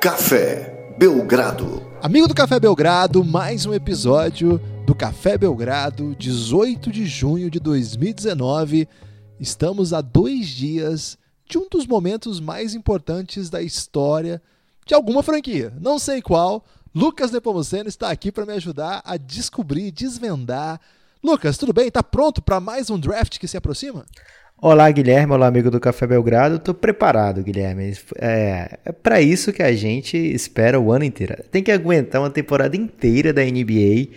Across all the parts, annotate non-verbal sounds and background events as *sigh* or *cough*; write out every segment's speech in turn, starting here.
Café Belgrado. Amigo do Café Belgrado, mais um episódio do Café Belgrado, 18 de junho de 2019. Estamos a dois dias de um dos momentos mais importantes da história de alguma franquia. Não sei qual. Lucas Nepomuceno está aqui para me ajudar a descobrir, desvendar. Lucas, tudo bem? Está pronto para mais um draft que se aproxima? Olá, Guilherme. Olá, amigo do Café Belgrado. Estou preparado, Guilherme. É, é para isso que a gente espera o ano inteiro. Tem que aguentar uma temporada inteira da NBA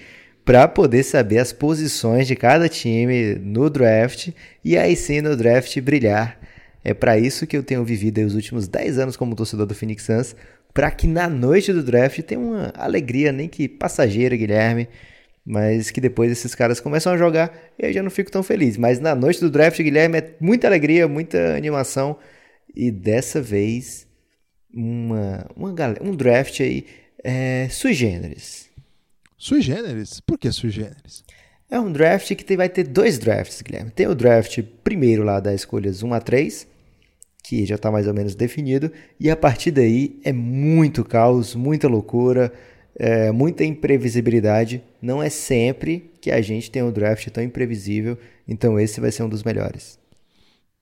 para poder saber as posições de cada time no draft e aí sim no draft brilhar. É para isso que eu tenho vivido os últimos 10 anos como torcedor do Phoenix Suns, para que na noite do draft tenha uma alegria nem que passageira, Guilherme mas que depois esses caras começam a jogar e aí já não fico tão feliz. Mas na noite do draft, Guilherme, é muita alegria, muita animação e dessa vez uma, uma um draft aí é, sui generis. Sui generis? Por que sui generis? É um draft que tem, vai ter dois drafts, Guilherme. Tem o draft primeiro lá das escolhas 1 a 3, que já está mais ou menos definido, e a partir daí é muito caos, muita loucura, é, muita imprevisibilidade. Não é sempre que a gente tem um draft tão imprevisível, então esse vai ser um dos melhores.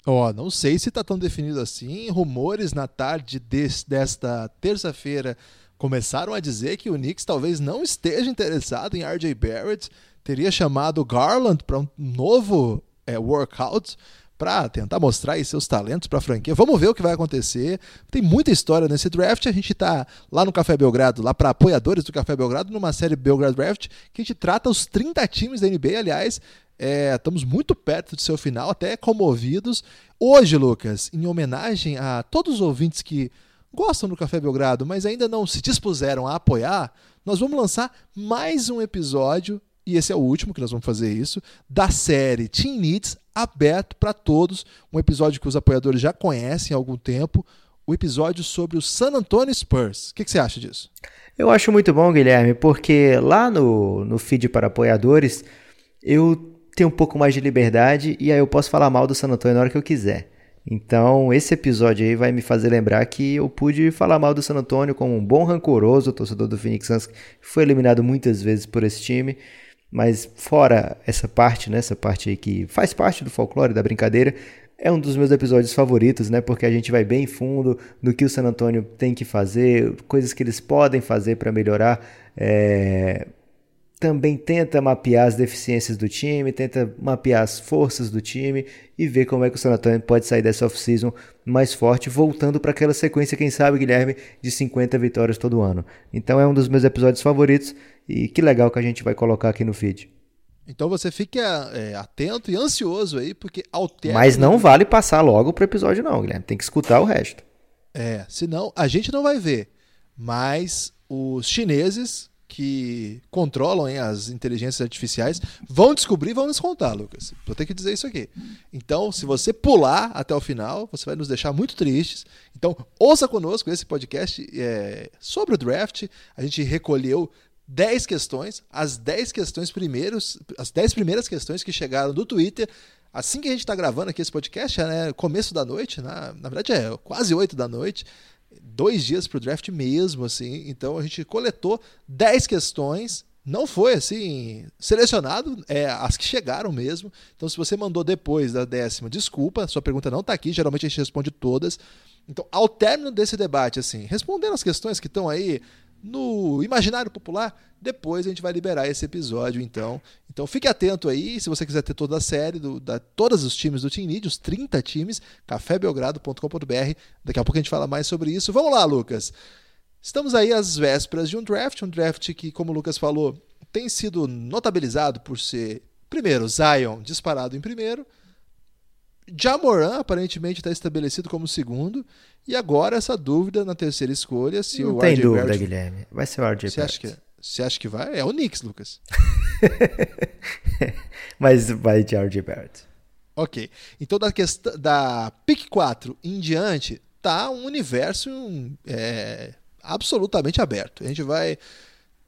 Ó, oh, não sei se está tão definido assim. Rumores na tarde des, desta terça-feira começaram a dizer que o Knicks talvez não esteja interessado em RJ Barrett, teria chamado Garland para um novo é, workout para tentar mostrar aí seus talentos para a franquia. Vamos ver o que vai acontecer. Tem muita história nesse draft. A gente está lá no Café Belgrado, lá para apoiadores do Café Belgrado, numa série Belgrado Draft, que a gente trata os 30 times da NBA. Aliás, é, estamos muito perto do seu final, até comovidos. Hoje, Lucas, em homenagem a todos os ouvintes que gostam do Café Belgrado, mas ainda não se dispuseram a apoiar, nós vamos lançar mais um episódio e esse é o último que nós vamos fazer isso, da série Team Needs, aberto para todos. Um episódio que os apoiadores já conhecem há algum tempo. O episódio sobre o San Antonio Spurs. O que, que você acha disso? Eu acho muito bom, Guilherme, porque lá no, no feed para apoiadores eu tenho um pouco mais de liberdade e aí eu posso falar mal do San Antonio na hora que eu quiser. Então, esse episódio aí vai me fazer lembrar que eu pude falar mal do San Antonio como um bom rancoroso torcedor do Phoenix Suns, que foi eliminado muitas vezes por esse time. Mas fora essa parte, né, essa parte aí que faz parte do folclore, da brincadeira, é um dos meus episódios favoritos, né? Porque a gente vai bem fundo no que o San Antonio tem que fazer, coisas que eles podem fazer para melhorar. É... Também tenta mapear as deficiências do time, tenta mapear as forças do time e ver como é que o San Antonio pode sair dessa off-season mais forte, voltando para aquela sequência, quem sabe, Guilherme, de 50 vitórias todo ano. Então é um dos meus episódios favoritos e que legal que a gente vai colocar aqui no feed. Então você fique é, atento e ansioso aí, porque alterna. Mas não vale passar logo pro episódio, não, Guilherme. Tem que escutar o resto. É, senão a gente não vai ver. Mas os chineses que controlam hein, as inteligências artificiais vão descobrir e vão nos contar, Lucas. Vou ter que dizer isso aqui. Então, se você pular até o final, você vai nos deixar muito tristes. Então, ouça conosco esse podcast é, sobre o draft. A gente recolheu 10 questões, as 10 questões primeiros, as 10 primeiras questões que chegaram do Twitter, assim que a gente está gravando aqui esse podcast, é né, começo da noite, na, na verdade é quase 8 da noite, dois dias para o draft mesmo, assim, então a gente coletou 10 questões, não foi assim selecionado, é as que chegaram mesmo. Então, se você mandou depois da décima, desculpa, sua pergunta não está aqui. Geralmente a gente responde todas. Então, ao término desse debate, assim, respondendo as questões que estão aí no imaginário popular. Depois a gente vai liberar esse episódio, então. Então fique atento aí, se você quiser ter toda a série, do, da, todos os times do Team Need, os 30 times, cafébelgrado.com.br. Daqui a pouco a gente fala mais sobre isso. Vamos lá, Lucas. Estamos aí às vésperas de um draft, um draft que, como o Lucas falou, tem sido notabilizado por ser, primeiro, Zion disparado em primeiro, Jamoran aparentemente está estabelecido como segundo. E agora essa dúvida na terceira escolha. Se Não o tem RJ dúvida, Barrett... Guilherme. Vai ser o RJ você acha, que, você acha que vai? É o Knicks, Lucas. *laughs* Mas vai de RJ Barrett. Ok. Então da, questão, da pick 4 em diante, tá um universo é, absolutamente aberto. A gente vai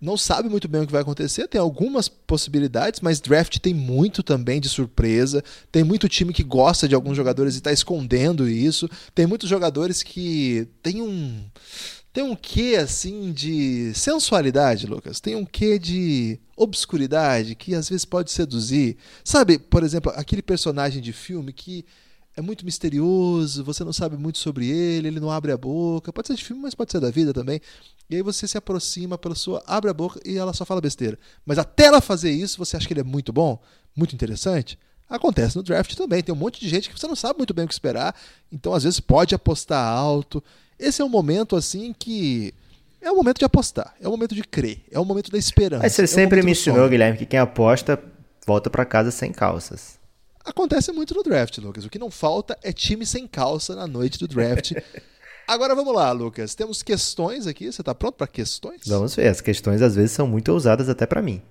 não sabe muito bem o que vai acontecer, tem algumas possibilidades, mas draft tem muito também de surpresa. Tem muito time que gosta de alguns jogadores e está escondendo isso. Tem muitos jogadores que tem um tem um quê assim de sensualidade, Lucas. Tem um quê de obscuridade que às vezes pode seduzir. Sabe, por exemplo, aquele personagem de filme que é muito misterioso, você não sabe muito sobre ele, ele não abre a boca. Pode ser de filme, mas pode ser da vida também. E aí você se aproxima pela sua, abre a boca e ela só fala besteira. Mas até ela fazer isso, você acha que ele é muito bom, muito interessante? Acontece no draft também. Tem um monte de gente que você não sabe muito bem o que esperar. Então, às vezes, pode apostar alto. Esse é um momento, assim, que. É o momento de apostar. É o momento de crer. É o momento da esperança. Mas você é sempre me ensinou, Guilherme, que quem aposta volta para casa sem calças. Acontece muito no draft, Lucas. O que não falta é time sem calça na noite do draft. *laughs* Agora vamos lá, Lucas. Temos questões aqui. Você está pronto para questões? Vamos ver. As questões às vezes são muito ousadas até para mim.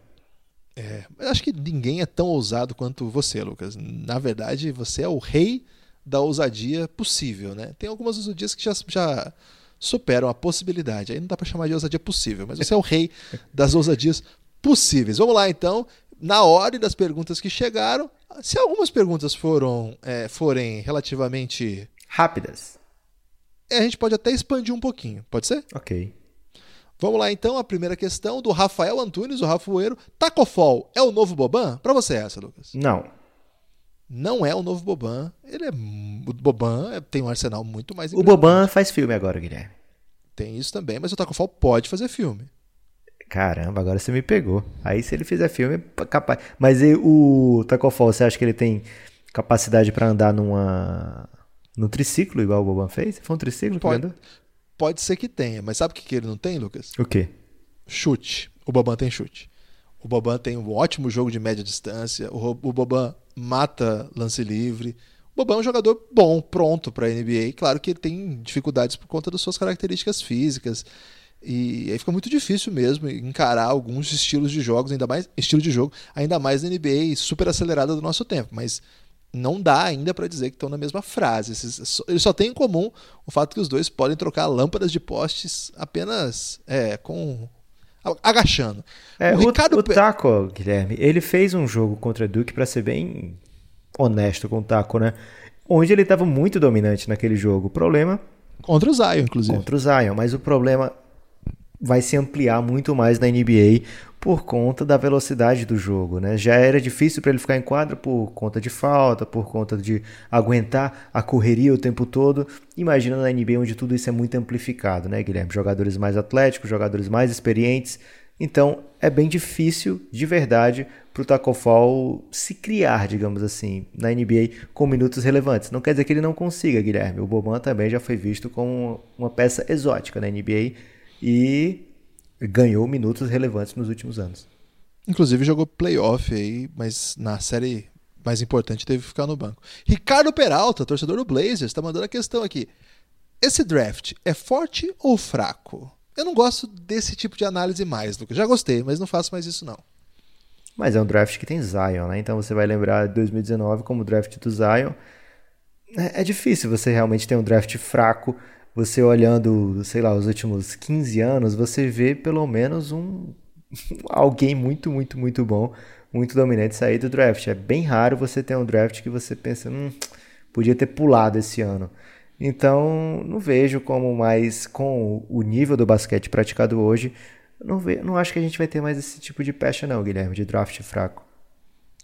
É, mas acho que ninguém é tão ousado quanto você, Lucas. Na verdade, você é o rei da ousadia possível, né? Tem algumas ousadias que já, já superam a possibilidade. Aí não dá para chamar de ousadia possível, mas você é o rei *laughs* das ousadias possíveis. Vamos lá, então. Na ordem das perguntas que chegaram, se algumas perguntas foram é, forem relativamente rápidas, é, a gente pode até expandir um pouquinho. Pode ser? Ok. Vamos lá então, a primeira questão do Rafael Antunes, o Rafueiro. Tacofol é o novo Boban? Para você essa, Lucas. Não. Não é o novo Boban. Ele é o Boban é, tem um arsenal muito mais O Boban faz filme agora, Guilherme. Tem isso também, mas o Tacofol pode fazer filme. Caramba, agora você me pegou. Aí se ele fizer filme, é capaz. Mas e o Tacofol, você acha que ele tem capacidade para andar numa no triciclo igual o Boban fez? Foi um triciclo pode, que andou? Pode ser que tenha, mas sabe o que ele não tem, Lucas? O quê? Chute. O Boban tem chute. O Boban tem um ótimo jogo de média distância. O, o Boban mata lance livre. O Boban é um jogador bom, pronto para a NBA. Claro que ele tem dificuldades por conta das suas características físicas. E aí fica muito difícil mesmo encarar alguns estilos de jogos, ainda mais estilo de jogo, ainda mais na NBA super acelerada do nosso tempo. Mas não dá ainda para dizer que estão na mesma frase. Eles só têm em comum o fato que os dois podem trocar lâmpadas de postes apenas é, com agachando. É, o, Ricardo... o Taco, Guilherme, ele fez um jogo contra Duke para ser bem honesto com o Taco, né? Onde ele estava muito dominante naquele jogo. O problema contra o Zion, inclusive. Contra o Zion, mas o problema vai se ampliar muito mais na NBA por conta da velocidade do jogo, né? Já era difícil para ele ficar em quadra por conta de falta, por conta de aguentar a correria o tempo todo. Imagina na NBA onde tudo isso é muito amplificado, né, Guilherme? Jogadores mais atléticos, jogadores mais experientes. Então é bem difícil, de verdade, para o Taco Fall se criar, digamos assim, na NBA com minutos relevantes. Não quer dizer que ele não consiga, Guilherme. O Boban também já foi visto como uma peça exótica na NBA e ganhou minutos relevantes nos últimos anos. Inclusive jogou playoff aí, mas na série mais importante teve que ficar no banco. Ricardo Peralta, torcedor do Blazers, está mandando a questão aqui. Esse draft é forte ou fraco? Eu não gosto desse tipo de análise mais, Lucas. Já gostei, mas não faço mais isso não. Mas é um draft que tem Zion, né? Então você vai lembrar de 2019 como o draft do Zion. É, é difícil você realmente ter um draft fraco você olhando, sei lá, os últimos 15 anos, você vê pelo menos um *laughs* alguém muito, muito, muito bom, muito dominante sair do draft. É bem raro você ter um draft que você pensa, hum, podia ter pulado esse ano. Então, não vejo como mais com o nível do basquete praticado hoje, não, ve, não acho que a gente vai ter mais esse tipo de pecha não, Guilherme, de draft fraco.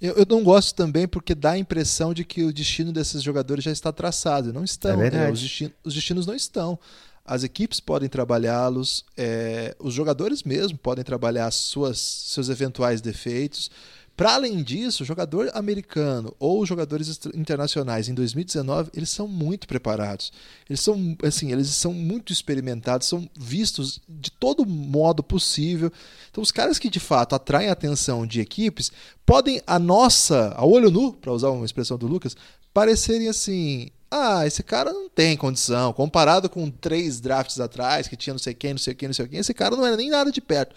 Eu, eu, não gosto também porque dá a impressão de que o destino desses jogadores já está traçado. Não estão. É né? os, destinos, os, destinos, não estão. As equipes podem trabalhá-los, é, os jogadores mesmo podem trabalhar suas, seus eventuais defeitos. Para além disso, jogador americano ou jogadores internacionais em 2019, eles são muito preparados. Eles são assim, eles são muito experimentados, são vistos de todo modo possível. Então, os caras que de fato atraem a atenção de equipes podem a nossa, a olho nu, para usar uma expressão do Lucas, parecerem assim, ah, esse cara não tem condição. Comparado com três drafts atrás, que tinha não sei quem, não sei quem, não sei quem, esse cara não era nem nada de perto.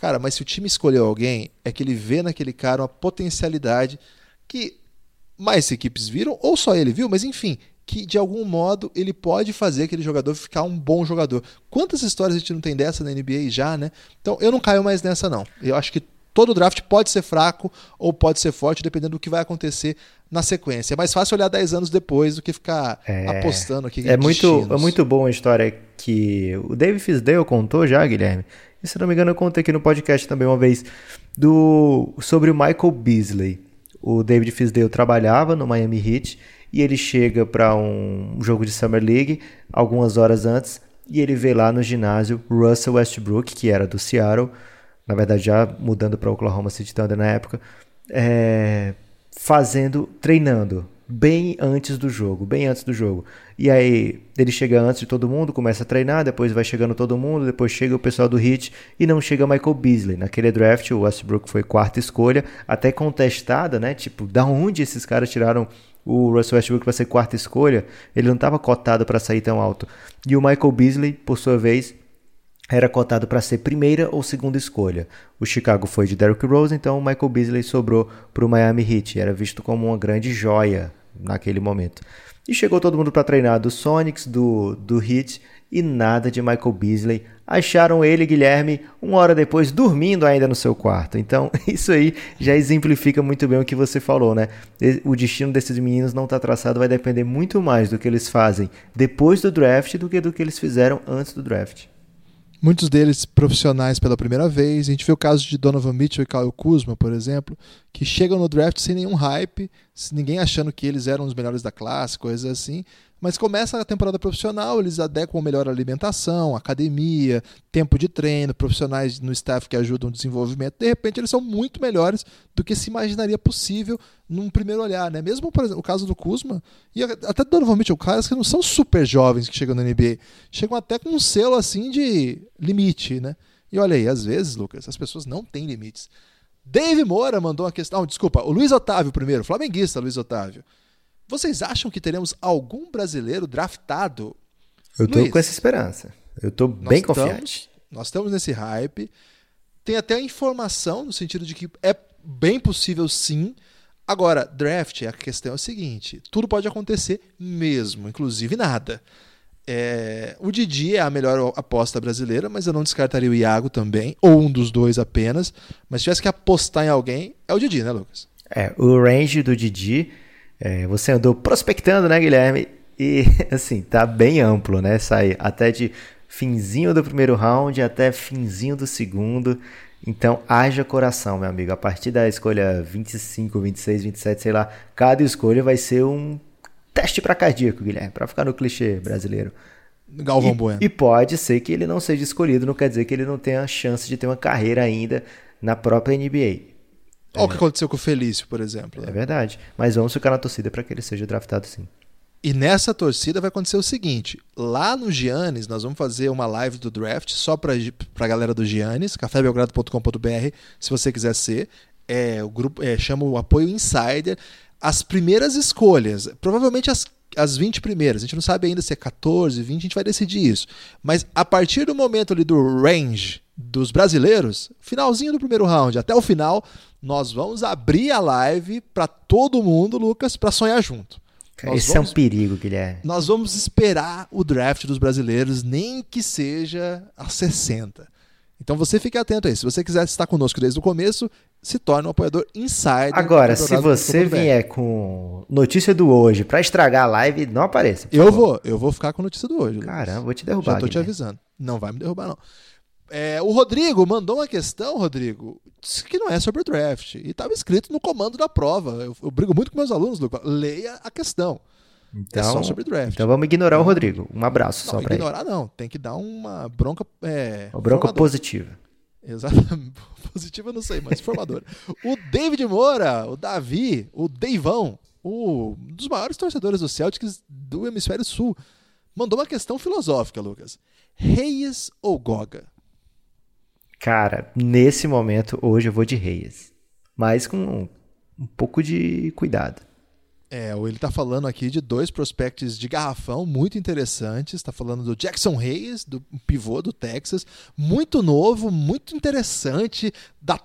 Cara, mas se o time escolheu alguém, é que ele vê naquele cara uma potencialidade que mais equipes viram, ou só ele viu, mas enfim, que de algum modo ele pode fazer aquele jogador ficar um bom jogador. Quantas histórias a gente não tem dessa na NBA já, né? Então eu não caio mais nessa, não. Eu acho que todo draft pode ser fraco ou pode ser forte, dependendo do que vai acontecer na sequência. É mais fácil olhar 10 anos depois do que ficar é, apostando aqui. É muito, é muito boa a história que o David Fisdale contou já, Guilherme. E se não me engano, eu contei aqui no podcast também uma vez do sobre o Michael Beasley. O David Fisdale trabalhava no Miami Heat e ele chega para um jogo de Summer League algumas horas antes e ele vê lá no ginásio Russell Westbrook, que era do Seattle, na verdade já mudando para Oklahoma City Thunder na época, é, fazendo, treinando bem antes do jogo, bem antes do jogo. E aí ele chega antes de todo mundo, começa a treinar, depois vai chegando todo mundo, depois chega o pessoal do Heat e não chega Michael Beasley. Naquele draft o Westbrook foi quarta escolha, até contestada, né? Tipo, da onde esses caras tiraram o Russell Westbrook para ser quarta escolha, ele não estava cotado para sair tão alto. E o Michael Beasley, por sua vez, era cotado para ser primeira ou segunda escolha. O Chicago foi de Derrick Rose, então o Michael Beasley sobrou para o Miami Heat. Era visto como uma grande joia naquele momento. E chegou todo mundo para treinar do Sonics, do, do Heat e nada de Michael Beasley. Acharam ele, Guilherme, uma hora depois, dormindo ainda no seu quarto. Então, *laughs* isso aí já exemplifica muito bem o que você falou, né? O destino desses meninos não está traçado, vai depender muito mais do que eles fazem depois do draft do que do que eles fizeram antes do draft. Muitos deles profissionais pela primeira vez. A gente vê o caso de Donovan Mitchell e Kyle Kuzma, por exemplo, que chegam no draft sem nenhum hype, ninguém achando que eles eram os melhores da classe, coisas assim. Mas começa a temporada profissional, eles adequam melhor a alimentação, academia, tempo de treino, profissionais no staff que ajudam o desenvolvimento. De repente, eles são muito melhores do que se imaginaria possível num primeiro olhar, né? Mesmo por exemplo, o caso do Kuzma e até do Donovan Mitchell, caras que não são super jovens que chegam na NBA, chegam até com um selo assim de limite, né? E olha aí, às vezes, Lucas, as pessoas não têm limites. Dave Moura mandou uma questão. desculpa, o Luiz Otávio primeiro, flamenguista Luiz Otávio. Vocês acham que teremos algum brasileiro draftado? Eu tô Luiz, com essa esperança. Eu tô bem confiante. Estamos, nós estamos nesse hype. Tem até a informação no sentido de que é bem possível sim. Agora, draft, a questão é o seguinte: tudo pode acontecer mesmo, inclusive nada. É, o Didi é a melhor aposta brasileira, mas eu não descartaria o Iago também, ou um dos dois apenas. Mas se tivesse que apostar em alguém, é o Didi, né, Lucas? É, o range do Didi é, você andou prospectando, né, Guilherme? E *laughs* assim, tá bem amplo, né? Sai até de finzinho do primeiro round até finzinho do segundo. Então, haja coração, meu amigo. A partir da escolha 25, 26, 27, sei lá, cada escolha vai ser um teste para cardíaco, Guilherme, para ficar no clichê brasileiro. Galvão e, Bueno. E pode ser que ele não seja escolhido, não quer dizer que ele não tenha chance de ter uma carreira ainda na própria NBA. Olha é. o que aconteceu com o Felício, por exemplo. É verdade. Mas vamos ficar na torcida para que ele seja draftado sim. E nessa torcida vai acontecer o seguinte: lá no Giannis, nós vamos fazer uma live do draft só para a galera do Giannis, cafébelgrado.com.br, se você quiser ser. É, o grupo é, chama o Apoio Insider. As primeiras escolhas, provavelmente as, as 20 primeiras, a gente não sabe ainda se é 14, 20, a gente vai decidir isso. Mas a partir do momento ali do range dos brasileiros, finalzinho do primeiro round até o final, nós vamos abrir a live para todo mundo, Lucas, para sonhar junto. Nós Esse vamos, é um perigo, Guilherme. Nós vamos esperar o draft dos brasileiros, nem que seja a 60. Então você fique atento aí. Se você quiser estar conosco desde o começo, se torne um apoiador insider. Agora, se você vier com notícia do hoje para estragar a live, não apareça. Eu favor. vou, eu vou ficar com notícia do hoje. Caramba, vou te derrubar. Já tô te avisando. Não vai me derrubar, não. É, o Rodrigo mandou uma questão, Rodrigo, que não é sobre o draft. E estava escrito no comando da prova. Eu, eu, brigo muito com meus alunos, Lucas. Leia a questão. Então, é só então, sobre draft. Então vamos ignorar o Rodrigo. Um abraço não, só para ele. Ignorar não. Tem que dar uma bronca. É, uma bronca formadora. positiva. Exatamente. *laughs* Positiva não sei, mas formadora. *laughs* o David Moura, o Davi, o Deivão, um dos maiores torcedores do Celtics do Hemisfério Sul, mandou uma questão filosófica, Lucas. Reis ou Goga? Cara, nesse momento, hoje eu vou de Reis. Mas com um pouco de cuidado. É, ele está falando aqui de dois prospectos de garrafão muito interessantes. Está falando do Jackson Reyes, do pivô do Texas, muito novo, muito interessante, para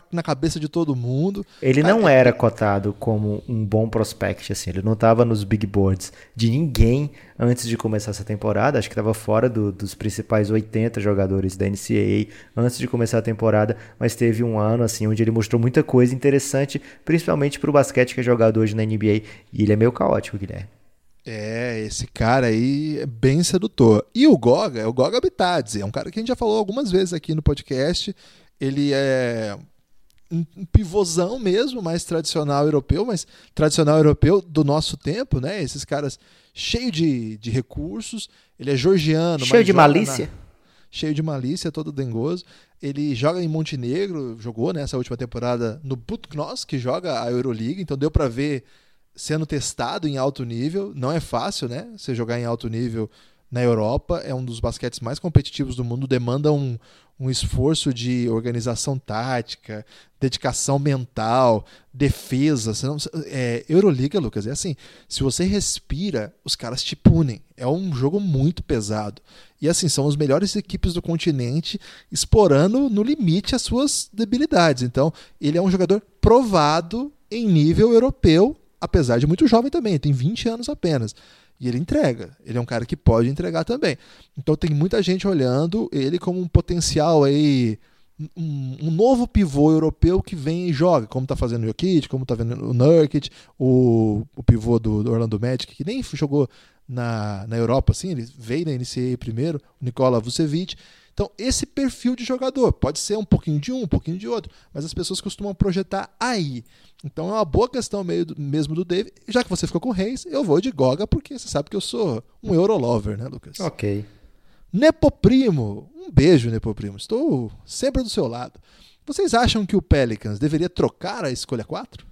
pra, na cabeça de todo mundo. Ele Cara, não é- era cotado como um bom prospect, assim. Ele não estava nos big boards de ninguém antes de começar essa temporada. Acho que estava fora do- dos principais 80 jogadores da NCAA antes de começar a temporada. Mas teve um ano, assim, onde ele mostrou muita coisa interessante, principalmente para o basquete que é jogado hoje na NBA. E ele é meio caótico, Guilherme. É, esse cara aí é bem sedutor. E o Goga é o Goga Bitadze, é um cara que a gente já falou algumas vezes aqui no podcast. Ele é um pivôzão mesmo, mais tradicional europeu, mas tradicional europeu do nosso tempo, né? Esses caras cheio de, de recursos. Ele é georgiano, Cheio de joga na- malícia. cheio de malícia, todo dengoso. Ele joga em Montenegro, jogou nessa última temporada no Butknos, que joga a Euroliga, então deu pra ver sendo testado em alto nível. Não é fácil, né? Você jogar em alto nível na Europa é um dos basquetes mais competitivos do mundo, demanda um, um esforço de organização tática, dedicação mental, defesa. Você não- é, Euroliga, Lucas, é assim: se você respira, os caras te punem. É um jogo muito pesado. E assim, são as melhores equipes do continente explorando no limite as suas debilidades. Então, ele é um jogador provado em nível europeu, apesar de muito jovem também, tem 20 anos apenas. E ele entrega. Ele é um cara que pode entregar também. Então tem muita gente olhando ele como um potencial aí. Um, um novo pivô europeu que vem e joga, como tá fazendo o Jokic, como tá vendo o Nurkic, o, o pivô do, do Orlando Magic, que nem jogou na, na Europa, assim, ele veio na NCAA primeiro, o Nikola Vucevic. Então, esse perfil de jogador pode ser um pouquinho de um, um pouquinho de outro, mas as pessoas costumam projetar aí. Então, é uma boa questão meio mesmo do Dave. Já que você ficou com o Reis, eu vou de Goga, porque você sabe que eu sou um Eurolover, né, Lucas? Ok. Nepoprimo, um beijo, Nepoprimo. Estou sempre do seu lado. Vocês acham que o Pelicans deveria trocar a escolha 4?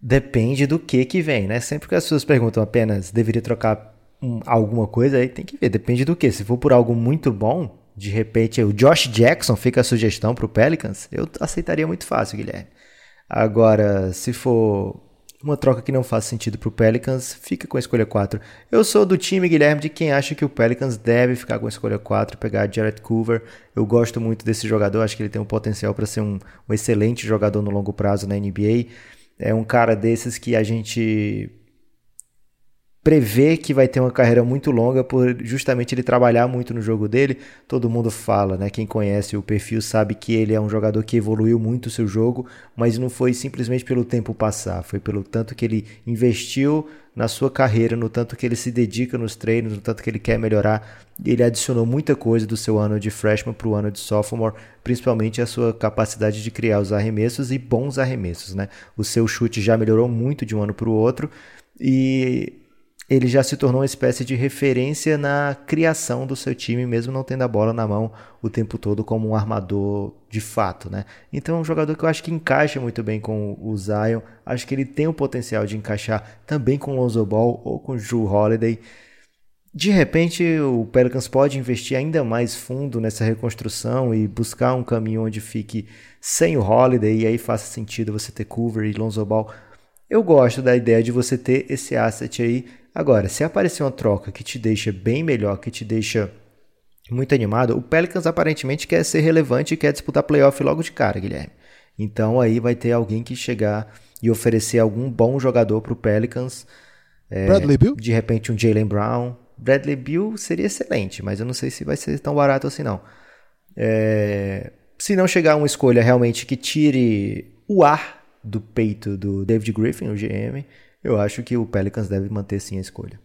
Depende do que que vem, né? Sempre que as pessoas perguntam apenas deveria trocar um- alguma coisa, aí tem que ver. Depende do que. Se for por algo muito bom, de repente o Josh Jackson fica a sugestão pro Pelicans, eu aceitaria muito fácil, Guilherme. Agora, se for uma troca que não faz sentido pro Pelicans, fica com a escolha 4. Eu sou do time, Guilherme, de quem acha que o Pelicans deve ficar com a escolha 4, pegar Jared Coover. Eu gosto muito desse jogador, acho que ele tem um potencial para ser um, um excelente jogador no longo prazo na NBA. É um cara desses que a gente prevê que vai ter uma carreira muito longa por justamente ele trabalhar muito no jogo dele. Todo mundo fala, né? Quem conhece o perfil sabe que ele é um jogador que evoluiu muito o seu jogo, mas não foi simplesmente pelo tempo passar, foi pelo tanto que ele investiu na sua carreira, no tanto que ele se dedica nos treinos, no tanto que ele quer melhorar. Ele adicionou muita coisa do seu ano de freshman para o ano de sophomore, principalmente a sua capacidade de criar os arremessos e bons arremessos, né? O seu chute já melhorou muito de um ano para o outro e ele já se tornou uma espécie de referência na criação do seu time, mesmo não tendo a bola na mão o tempo todo como um armador de fato, né? Então é um jogador que eu acho que encaixa muito bem com o Zion, acho que ele tem o potencial de encaixar também com o Lonzo Ball ou com o Drew Holiday. De repente, o Pelicans pode investir ainda mais fundo nessa reconstrução e buscar um caminho onde fique sem o Holiday e aí faça sentido você ter Coover e Lonzo Ball. Eu gosto da ideia de você ter esse asset aí. Agora, se aparecer uma troca que te deixa bem melhor, que te deixa muito animado, o Pelicans aparentemente quer ser relevante e quer disputar playoff logo de cara, Guilherme. Então aí vai ter alguém que chegar e oferecer algum bom jogador para o Pelicans. É, Bradley Beal? De repente um Jalen Brown. Bradley Beal seria excelente, mas eu não sei se vai ser tão barato assim não. É, se não chegar uma escolha realmente que tire o ar do peito do David Griffin, o GM, eu acho que o Pelicans deve manter sim a escolha.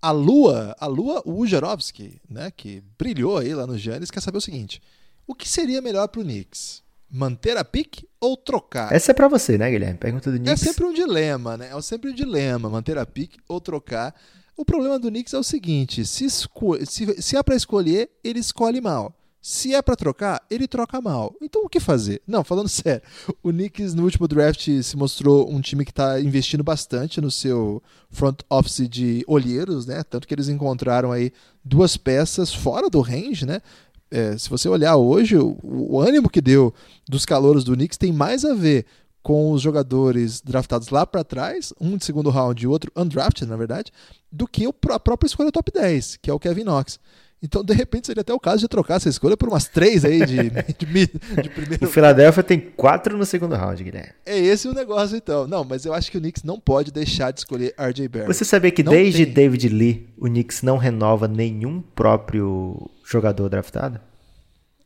A Lua, a Lua Ujarovski, né, que brilhou aí lá no Giannis, quer saber o seguinte: o que seria melhor pro Knicks? Manter a pique ou trocar? Essa é pra você, né, Guilherme? Pergunta do É Knicks. sempre um dilema, né? É sempre um dilema, manter a pique ou trocar. O problema do Knicks é o seguinte: se, se, se é pra escolher, ele escolhe mal. Se é pra trocar, ele troca mal. Então o que fazer? Não, falando *laughs* sério, o Knicks no último draft se mostrou um time que está investindo bastante no seu front office de olheiros, né? Tanto que eles encontraram aí duas peças fora do range, né? É, se você olhar hoje, o, o ânimo que deu dos calouros do Knicks tem mais a ver com os jogadores draftados lá para trás, um de segundo round e outro undrafted, na verdade, do que a própria escolha top 10, que é o Kevin Knox. Então, de repente, seria até o caso de trocar essa escolha por umas três aí de, *laughs* de, de primeiro. O Philadelphia tem quatro no segundo round, Guilherme. É esse o negócio, então. Não, mas eu acho que o Knicks não pode deixar de escolher RJ Barrett. Você sabia que não desde tem... David Lee, o Knicks não renova nenhum próprio jogador draftado?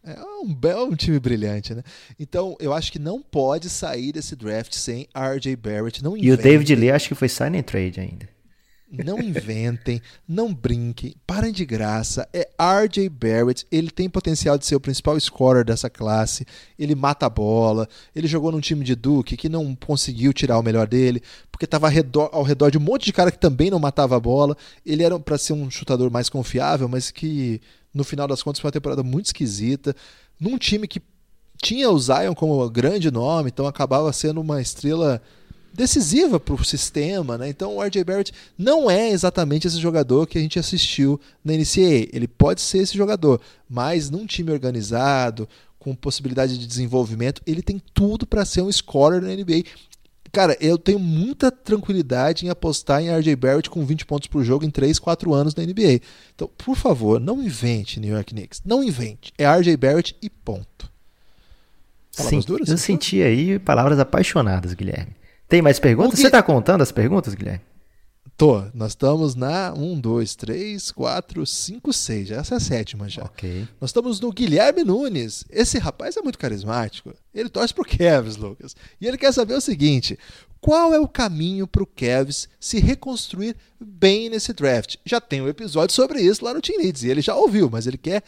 É um, um time brilhante, né? Então, eu acho que não pode sair desse draft sem RJ Barrett. Não e o David Lee acho que foi sign and trade ainda. Não inventem, não brinquem, parem de graça. É RJ Barrett, ele tem potencial de ser o principal scorer dessa classe. Ele mata a bola. Ele jogou num time de Duke que não conseguiu tirar o melhor dele, porque estava ao redor, de um monte de cara que também não matava a bola. Ele era para ser um chutador mais confiável, mas que no final das contas foi uma temporada muito esquisita. Num time que tinha o Zion como grande nome, então acabava sendo uma estrela decisiva para o sistema, né? Então o RJ Barrett não é exatamente esse jogador que a gente assistiu na NCAA. Ele pode ser esse jogador, mas num time organizado, com possibilidade de desenvolvimento, ele tem tudo para ser um scorer na NBA. Cara, eu tenho muita tranquilidade em apostar em RJ Barrett com 20 pontos por jogo em 3, 4 anos na NBA. Então, por favor, não invente New York Knicks. Não invente. É RJ Barrett e ponto. Palavras Sim, duras? Eu senti aí palavras apaixonadas, Guilherme. Tem mais perguntas? Você está contando as perguntas, Guilherme? Tô. Nós estamos na 1, 2, 3, 4, 5, 6. Essa é a sétima já. Ok. Nós estamos no Guilherme Nunes. Esse rapaz é muito carismático. Ele torce pro Kevs, Lucas. E ele quer saber o seguinte: qual é o caminho pro Kevs se reconstruir bem nesse draft? Já tem um episódio sobre isso lá no Team Leads. E ele já ouviu, mas ele quer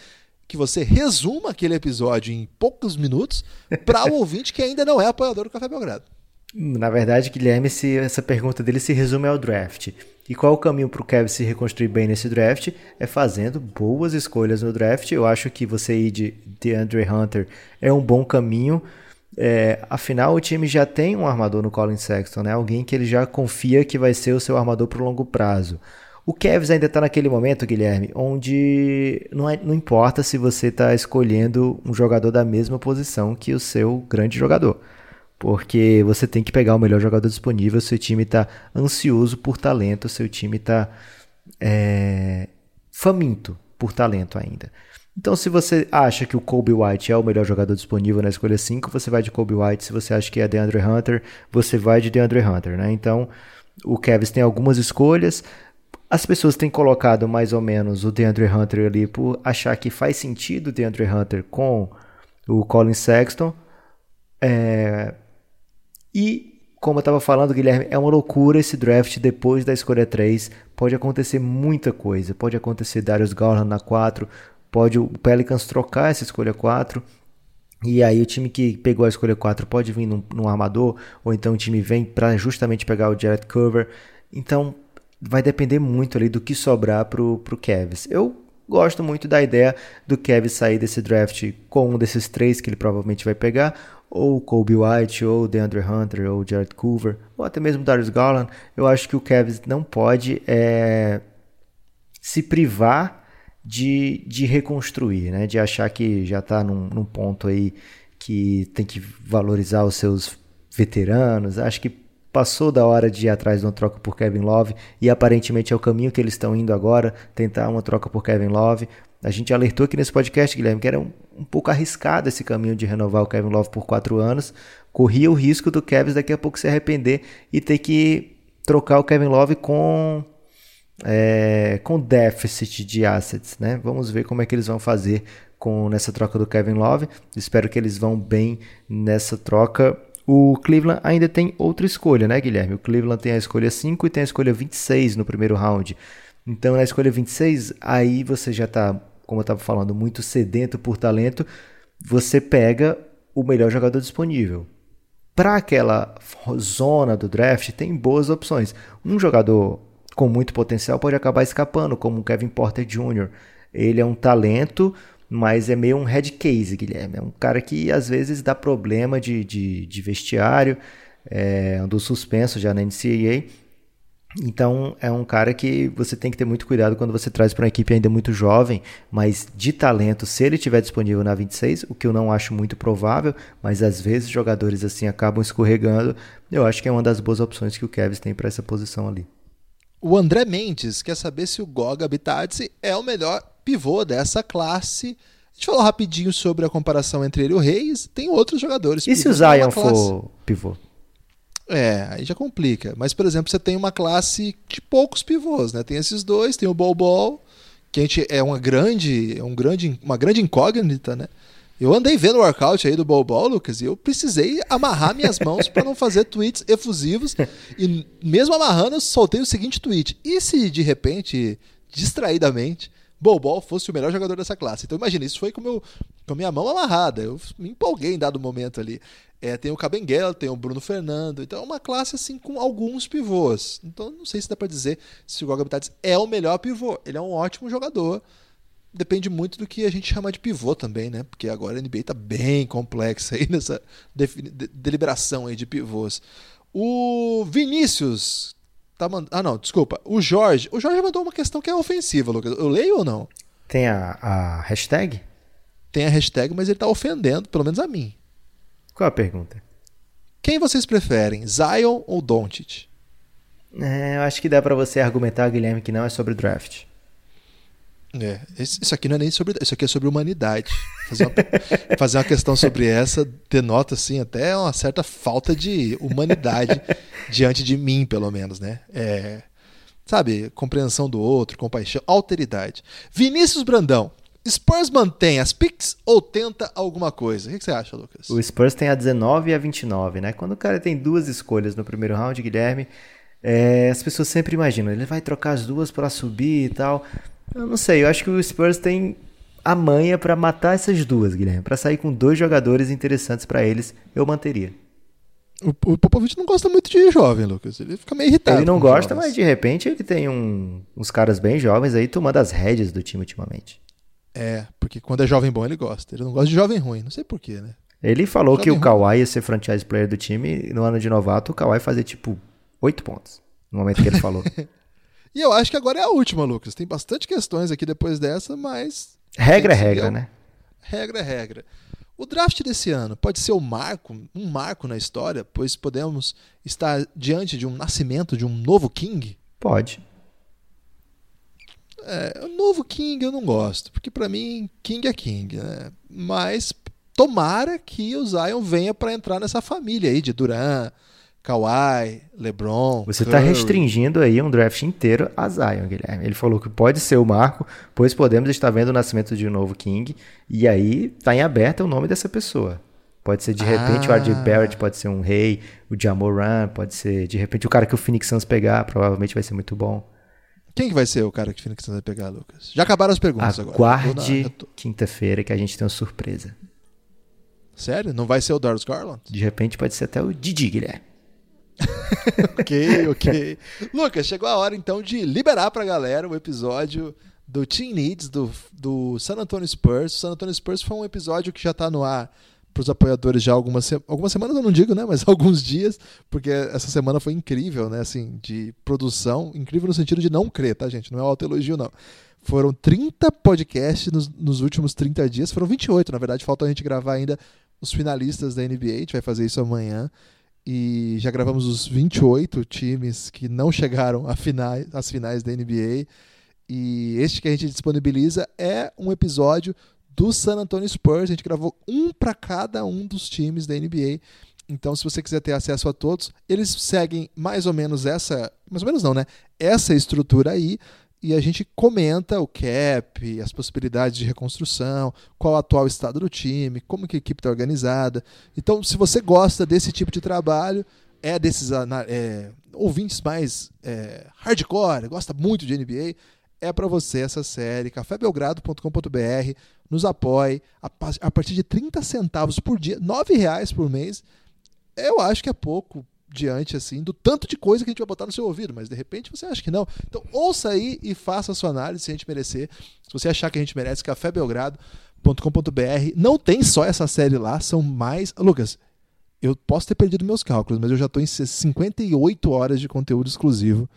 que você resuma aquele episódio em poucos minutos para o *laughs* ouvinte que ainda não é apoiador do Café Belgrado. Na verdade, Guilherme, se, essa pergunta dele se resume ao draft. E qual o caminho para o Kevin se reconstruir bem nesse draft? É fazendo boas escolhas no draft. Eu acho que você ir de DeAndre Hunter é um bom caminho. É, afinal, o time já tem um armador no Colin Sexton, né? alguém que ele já confia que vai ser o seu armador para o longo prazo. O Kevs ainda está naquele momento, Guilherme, onde não, é, não importa se você está escolhendo um jogador da mesma posição que o seu grande jogador porque você tem que pegar o melhor jogador disponível. Seu time está ansioso por talento, seu time está é, faminto por talento ainda. Então, se você acha que o Kobe White é o melhor jogador disponível na escolha 5, você vai de Kobe White. Se você acha que é DeAndre Hunter, você vai de DeAndre Hunter. Né? Então, o Kevs tem algumas escolhas. As pessoas têm colocado mais ou menos o DeAndre Hunter ali por achar que faz sentido o DeAndre Hunter com o Colin Sexton. É, e, como eu estava falando, Guilherme, é uma loucura esse draft depois da escolha 3. Pode acontecer muita coisa. Pode acontecer Darius Garland na 4, pode o Pelicans trocar essa escolha 4. E aí o time que pegou a escolha 4 pode vir num, num armador, ou então o time vem para justamente pegar o Jared Cover. Então vai depender muito ali do que sobrar pro, pro Cavs. Eu gosto muito da ideia do Kevin sair desse draft com um desses três que ele provavelmente vai pegar, ou Kobe White, ou DeAndre Hunter, ou Jared Coover, ou até mesmo Darius Garland, eu acho que o Cavs não pode é, se privar de, de reconstruir, né? de achar que já está num, num ponto aí que tem que valorizar os seus veteranos. Acho que passou da hora de ir atrás de uma troca por Kevin Love e aparentemente é o caminho que eles estão indo agora, tentar uma troca por Kevin Love. A gente alertou aqui nesse podcast, Guilherme, que era um, um pouco arriscado esse caminho de renovar o Kevin Love por quatro anos. Corria o risco do Kevin daqui a pouco se arrepender e ter que trocar o Kevin Love com é, com déficit de assets, né? Vamos ver como é que eles vão fazer com nessa troca do Kevin Love. Espero que eles vão bem nessa troca. O Cleveland ainda tem outra escolha, né, Guilherme? O Cleveland tem a escolha 5 e tem a escolha 26 no primeiro round. Então, na escolha 26, aí você já está como eu estava falando, muito sedento por talento, você pega o melhor jogador disponível. Para aquela zona do draft, tem boas opções. Um jogador com muito potencial pode acabar escapando, como o Kevin Porter Jr. Ele é um talento, mas é meio um head case, Guilherme. É um cara que às vezes dá problema de, de, de vestiário, é dos suspensos já na NCAA então é um cara que você tem que ter muito cuidado quando você traz para uma equipe ainda muito jovem, mas de talento, se ele estiver disponível na 26, o que eu não acho muito provável, mas às vezes jogadores assim acabam escorregando, eu acho que é uma das boas opções que o Kevs tem para essa posição ali. O André Mendes quer saber se o Goga Bitadze é o melhor pivô dessa classe. A gente falou rapidinho sobre a comparação entre ele e o Reis. Tem outros jogadores. E se o Zion for pivô? É, aí já complica. Mas, por exemplo, você tem uma classe de poucos pivôs, né? Tem esses dois, tem o Bol Bol, que a gente é uma grande, é um grande, uma grande incógnita, né? Eu andei vendo o workout aí do Bol Lucas, e eu precisei amarrar minhas mãos para não fazer tweets efusivos. E mesmo amarrando, eu soltei o seguinte tweet: e se de repente, distraidamente, Bol fosse o melhor jogador dessa classe? Então imagina, isso foi com, meu, com a minha mão amarrada. Eu me empolguei em dado momento ali. É, tem o Cabenguela, tem o Bruno Fernando. Então é uma classe assim com alguns pivôs. Então não sei se dá para dizer se o Goga é o melhor pivô. Ele é um ótimo jogador depende muito do que a gente chama de pivô também, né? Porque agora a NBA está bem complexa aí nessa de deliberação aí de pivôs. O Vinícius tá mandando. Ah, não, desculpa. O Jorge. O Jorge mandou uma questão que é ofensiva, Lucas. Eu leio ou não? Tem a, a hashtag? Tem a hashtag, mas ele está ofendendo, pelo menos a mim. Qual a pergunta? Quem vocês preferem, Zion ou Doncic? É, eu acho que dá para você argumentar, Guilherme, que não é sobre draft. É, isso aqui não é nem sobre. Isso aqui é sobre humanidade. Fazer uma, *laughs* fazer uma questão sobre essa denota, assim, até uma certa falta de humanidade *laughs* diante de mim, pelo menos, né? É, sabe, compreensão do outro, compaixão, alteridade. Vinícius Brandão. Spurs mantém as picks ou tenta alguma coisa? O que você acha, Lucas? O Spurs tem a 19 e a 29, né? Quando o cara tem duas escolhas no primeiro round, Guilherme, é, as pessoas sempre imaginam, ele vai trocar as duas para subir e tal. Eu não sei, eu acho que o Spurs tem a manha para matar essas duas, Guilherme. Para sair com dois jogadores interessantes para eles, eu manteria. O, o Popovich não gosta muito de jovem, Lucas. Ele fica meio irritado. Ele não gosta, jovens. mas de repente ele tem um, uns caras bem jovens aí tomando as rédeas do time ultimamente. É, porque quando é jovem bom ele gosta. Ele não gosta de jovem ruim, não sei porquê, né? Ele falou jovem que o Kawhi ia ser franchise player do time no ano de novato, o Kawhi fazia tipo oito pontos no momento que ele falou. *laughs* E eu acho que agora é a última, Lucas. Tem bastante questões aqui depois dessa, mas. Regra é regra, né? Regra é regra. O draft desse ano pode ser um marco, um marco na história, pois podemos estar diante de um nascimento de um novo King? Pode. É, o novo King eu não gosto, porque para mim King é King, né? Mas tomara que o Zion venha para entrar nessa família aí de Duran, Kawhi, LeBron. Você está restringindo aí um draft inteiro a Zion, Guilherme. Ele falou que pode ser o marco, pois podemos estar vendo o nascimento de um novo King. E aí está em aberto o nome dessa pessoa. Pode ser de repente ah. o RJ Barrett, pode ser um rei, o Jamoran, pode ser de repente o cara que o Phoenix Suns pegar, provavelmente vai ser muito bom. Quem que vai ser o cara que o Phoenix Suns vai pegar, Lucas? Já acabaram as perguntas Aguarde agora. Aguarde quinta-feira que a gente tem uma surpresa. Sério? Não vai ser o Darius Garland? De repente pode ser até o Didi, Guilherme. *laughs* ok, ok. Lucas, chegou a hora então de liberar pra galera o episódio do Team Needs do, do San Antonio Spurs. O San Antonio Spurs foi um episódio que já tá no ar para os apoiadores já algumas, algumas semanas, eu não digo, né? Mas *laughs* alguns dias, porque essa semana foi incrível, né? Assim, de produção. Incrível no sentido de não crer, tá, gente? Não é autoelogio, não. Foram 30 podcasts nos, nos últimos 30 dias. Foram 28, na verdade. Falta a gente gravar ainda os finalistas da NBA. A gente vai fazer isso amanhã e já gravamos os 28 times que não chegaram às finais, finais da NBA. E este que a gente disponibiliza é um episódio do San Antonio Spurs. A gente gravou um para cada um dos times da NBA. Então, se você quiser ter acesso a todos, eles seguem mais ou menos essa, mais ou menos não, né? Essa estrutura aí e a gente comenta o cap, as possibilidades de reconstrução, qual o atual estado do time, como que a equipe está organizada. Então, se você gosta desse tipo de trabalho, é desses é, ouvintes mais é, hardcore, gosta muito de NBA, é para você essa série, cafébelgrado.com.br, nos apoie a, a, partir de 30 centavos por dia, R$ reais por mês. Eu acho que é pouco diante assim do tanto de coisa que a gente vai botar no seu ouvido, mas de repente você acha que não. Então ouça aí e faça a sua análise se a gente merecer. Se você achar que a gente merece, cafébelgrado.com.br. Não tem só essa série lá, são mais. Lucas, eu posso ter perdido meus cálculos, mas eu já estou em 58 horas de conteúdo exclusivo.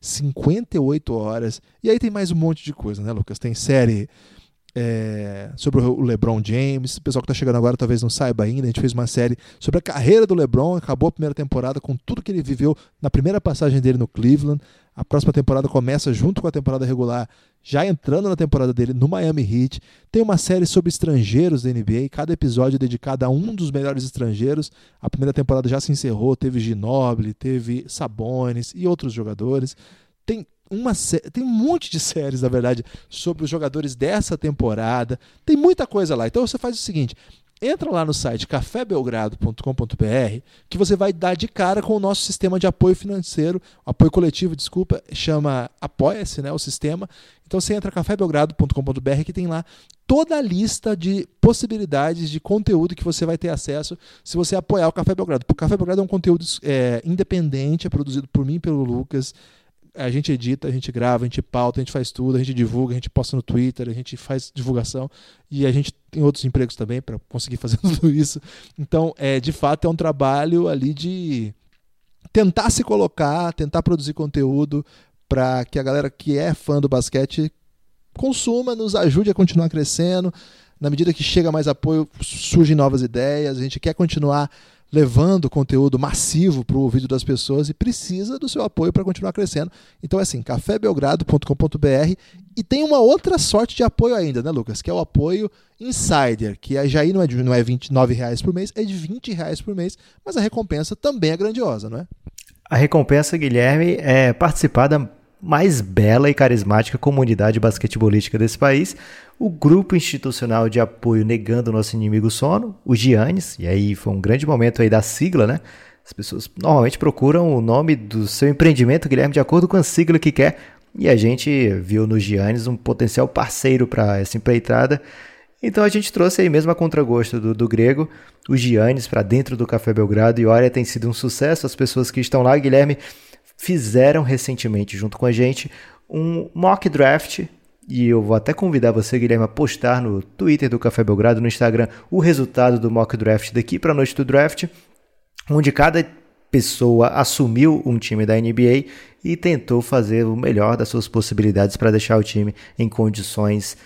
58 horas. E aí tem mais um monte de coisa, né, Lucas? Tem série é, sobre o LeBron James. O pessoal que está chegando agora talvez não saiba ainda. A gente fez uma série sobre a carreira do LeBron. Acabou a primeira temporada com tudo que ele viveu na primeira passagem dele no Cleveland. A próxima temporada começa junto com a temporada regular, já entrando na temporada dele no Miami Heat. Tem uma série sobre estrangeiros da NBA, cada episódio é dedicado a um dos melhores estrangeiros. A primeira temporada já se encerrou, teve Ginobili, teve Sabonis e outros jogadores. Tem uma tem um monte de séries, na verdade, sobre os jogadores dessa temporada. Tem muita coisa lá. Então você faz o seguinte: entra lá no site cafébelgrado.com.br que você vai dar de cara com o nosso sistema de apoio financeiro, apoio coletivo, desculpa, chama Apoia-se, né, o sistema. Então você entra cafébelgrado.com.br que tem lá toda a lista de possibilidades de conteúdo que você vai ter acesso se você apoiar o Café Belgrado. O Café Belgrado é um conteúdo é, independente, é produzido por mim e pelo Lucas a gente edita, a gente grava, a gente pauta, a gente faz tudo, a gente divulga, a gente posta no Twitter, a gente faz divulgação e a gente tem outros empregos também para conseguir fazer *laughs* tudo isso. Então, é, de fato, é um trabalho ali de tentar se colocar, tentar produzir conteúdo para que a galera que é fã do basquete consuma, nos ajude a continuar crescendo. Na medida que chega mais apoio, surgem novas ideias, a gente quer continuar levando conteúdo massivo para o ouvido das pessoas e precisa do seu apoio para continuar crescendo. Então é assim, cafébelgrado.com.br e tem uma outra sorte de apoio ainda, né, Lucas? Que é o apoio Insider, que já aí não é, de, não é 29 reais por mês, é de 20 reais por mês, mas a recompensa também é grandiosa, não é? A recompensa, Guilherme, é participar da mais bela e carismática comunidade basquetebolística desse país, o grupo institucional de apoio negando o nosso inimigo sono, o Giannis, e aí foi um grande momento aí da sigla, né? As pessoas normalmente procuram o nome do seu empreendimento, Guilherme, de acordo com a sigla que quer, e a gente viu no Giannis um potencial parceiro para essa empreitada. Então a gente trouxe aí mesmo a contragosto do, do grego, o Giannis para dentro do Café Belgrado, e olha, tem sido um sucesso. As pessoas que estão lá, Guilherme, fizeram recentemente junto com a gente um mock draft e eu vou até convidar você, Guilherme, a postar no Twitter do Café Belgrado, no Instagram, o resultado do mock draft daqui para a noite do draft, onde cada pessoa assumiu um time da NBA e tentou fazer o melhor das suas possibilidades para deixar o time em condições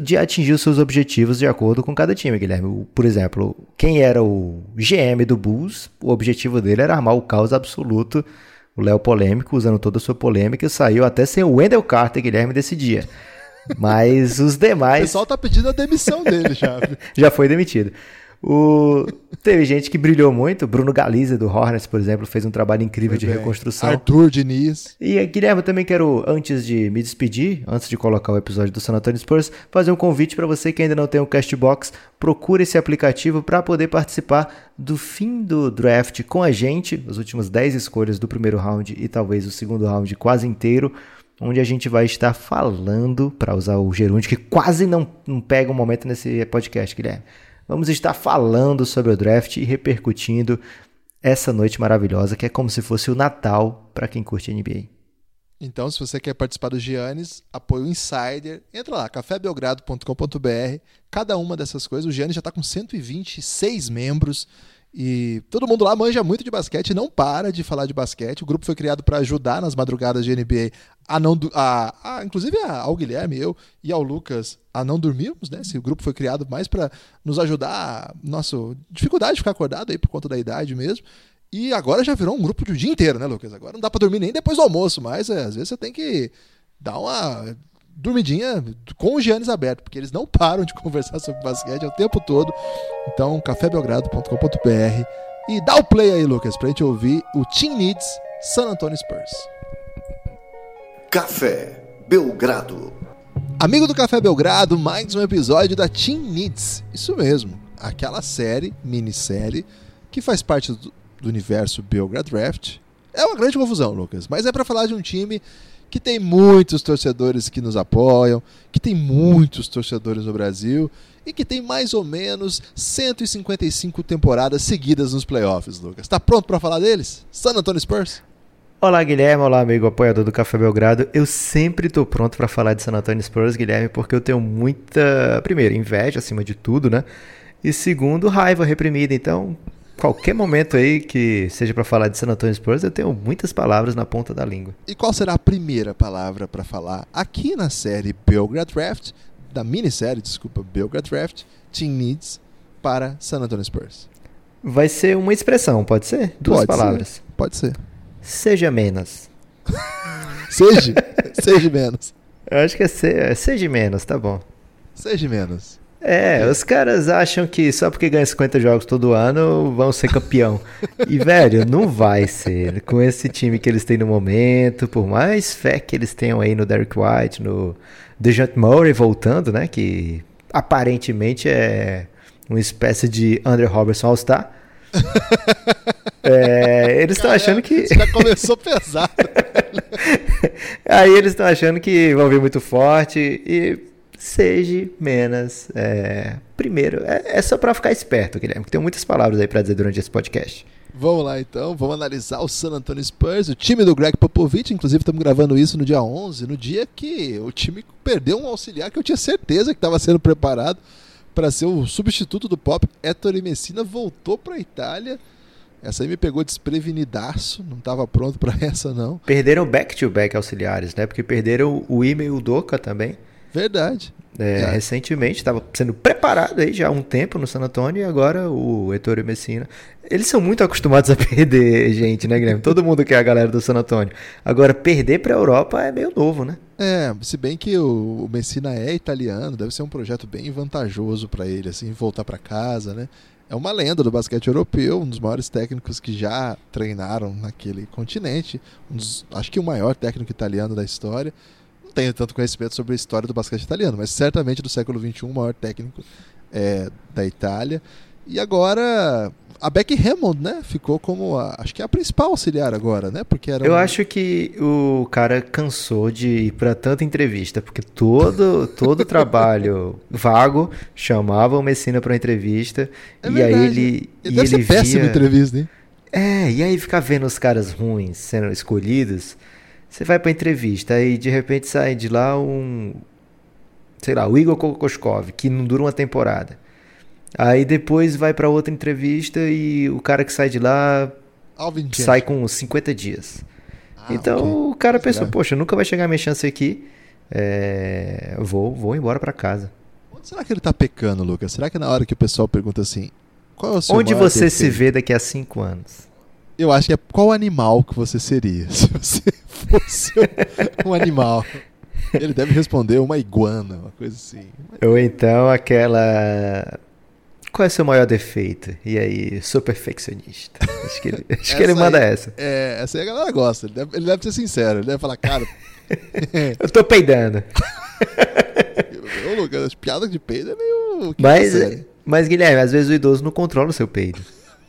de atingir os seus objetivos de acordo com cada time, Guilherme. Por exemplo, quem era o GM do Bulls, o objetivo dele era armar o caos absoluto o Léo Polêmico, usando toda a sua polêmica, saiu até sem o Wendell Carter, Guilherme, desse dia. Mas os demais. O pessoal tá pedindo a demissão dele já. *laughs* já foi demitido. O... Teve gente que brilhou muito. Bruno Galiza, do Hornets, por exemplo, fez um trabalho incrível Foi de bem. reconstrução. Arthur Diniz. E, Guilherme, eu também quero, antes de me despedir, antes de colocar o episódio do San Antonio Spurs, fazer um convite para você que ainda não tem o Castbox. Procure esse aplicativo para poder participar do fim do draft com a gente, as últimas 10 escolhas do primeiro round e talvez o segundo round quase inteiro onde a gente vai estar falando, para usar o gerúndio, que quase não, não pega um momento nesse podcast, Guilherme vamos estar falando sobre o draft e repercutindo essa noite maravilhosa que é como se fosse o Natal para quem curte NBA. Então, se você quer participar do Giannis, apoio Insider, entra lá, cafébelgrado.com.br. Cada uma dessas coisas, o Giannis já está com 126 membros. E todo mundo lá manja muito de basquete, não para de falar de basquete. O grupo foi criado para ajudar nas madrugadas de NBA a não a, a inclusive a, ao Guilherme, eu e ao Lucas a não dormirmos, né? Esse grupo foi criado mais para nos ajudar, nossa dificuldade de ficar acordado aí por conta da idade mesmo. E agora já virou um grupo de o dia inteiro, né, Lucas? Agora não dá para dormir nem depois do almoço, mas é, às vezes você tem que dar uma dormidinha com o Giannis aberto, porque eles não param de *laughs* conversar sobre basquete o tempo todo. Então, cafébelgrado.com.br e dá o play aí, Lucas, pra gente ouvir o Team Needs San Antonio Spurs. Café Belgrado. Amigo do Café Belgrado, mais um episódio da Team Needs. Isso mesmo, aquela série, minissérie, que faz parte do, do universo Belgrado Draft. É uma grande confusão, Lucas, mas é para falar de um time que tem muitos torcedores que nos apoiam, que tem muitos torcedores no Brasil e que tem mais ou menos 155 temporadas seguidas nos playoffs, Lucas. Está pronto para falar deles? San Antonio Spurs? Olá, Guilherme. Olá, amigo apoiador do Café Belgrado. Eu sempre estou pronto para falar de San Antonio Spurs, Guilherme, porque eu tenho muita, primeiro, inveja acima de tudo, né? E segundo, raiva reprimida. Então, qualquer momento aí que seja para falar de San Antonio Spurs, eu tenho muitas palavras na ponta da língua. E qual será a primeira palavra para falar aqui na série Belgrade Draft da minissérie, desculpa, Belgrade Draft, Team Needs para San Antonio Spurs. Vai ser uma expressão, pode ser? Duas Pode palavras. Ser, pode ser. Seja menos. *laughs* Seja, seja menos. Eu acho que é, se, é seja menos, tá bom. Seja menos. É, os caras acham que só porque ganha 50 jogos todo ano vão ser campeão. E, velho, não vai ser. Com esse time que eles têm no momento, por mais fé que eles tenham aí no Derek White, no DeJounte Murray voltando, né? Que aparentemente é uma espécie de Andrew Robertson All-Star. *laughs* É, eles estão achando que. Já começou pesado. *laughs* Aí eles estão achando que vão vir muito forte e seja menos. É, primeiro, é, é só para ficar esperto, Guilherme, que tem muitas palavras aí para dizer durante esse podcast. Vamos lá então, vamos analisar o San Antonio Spurs, o time do Greg Popovich. Inclusive, estamos gravando isso no dia 11, no dia que o time perdeu um auxiliar que eu tinha certeza que estava sendo preparado para ser o substituto do Pop. Ettore Messina voltou para a Itália. Essa aí me pegou desprevenidaço, não estava pronto para *laughs* essa não. Perderam back-to-back auxiliares, né? Porque perderam o Ime e o Doca também. Verdade. É, É. Recentemente, estava sendo preparado aí já há um tempo no San Antonio e agora o Ettore Messina. Eles são muito acostumados a *laughs* perder gente, né, Guilherme? Todo mundo quer a galera do San Antonio. Agora, perder para a Europa é meio novo, né? É, se bem que o, Messina é italiano, deve ser um projeto bem vantajoso para ele, assim, voltar para casa, né? É uma lenda do basquete europeu, um dos maiores técnicos que já treinaram naquele continente, um dos- acho que o maior técnico italiano da história. Tenho tanto conhecimento sobre a história do basquete italiano, mas certamente do século XXI, o maior técnico é, da Itália. E agora a Becky Hammond, né? Ficou como a, acho que é a principal auxiliar agora, né? Porque era Eu um- acho que o cara cansou de ir para tanta entrevista, porque todo todo *laughs* trabalho vago chamava o Messina para entrevista É e verdade. aí ele Ele e ele péssima via... entrevista, hein? É, e aí ficar vendo os caras ruins sendo escolhidos, você vai pra entrevista, aí de repente sai de lá um. Sei lá, o Igor Kokoskov, que não dura uma temporada. Aí depois vai pra outra entrevista e o cara que sai de lá Alvin sai com uns 50 dias. Ah, então ok. o cara pensou, Será? poxa, nunca vai chegar a minha chance aqui. É, vou, vou embora pra casa. Onde será que ele tá pecando, Lucas? Será que na hora que o pessoal pergunta assim, qual é o seu Onde maior você se defeito? vê daqui a 5 anos? Eu acho que é qual animal que você seria *laughs* se você fosse um animal. Ele deve responder uma iguana, uma coisa assim. Ou então aquela. Qual é o seu maior defeito? E aí, sou perfeccionista. Acho que ele, acho que ele manda aí- essa. É, essa aí a galera gosta. Ele deve, ele deve ser sincero. Ele deve falar, cara, *laughs* Eu tô peidando. *laughs* ô Lucas, as piadas de peido é meio. Mas, mas, Guilherme, às vezes o idoso não controla o seu peido.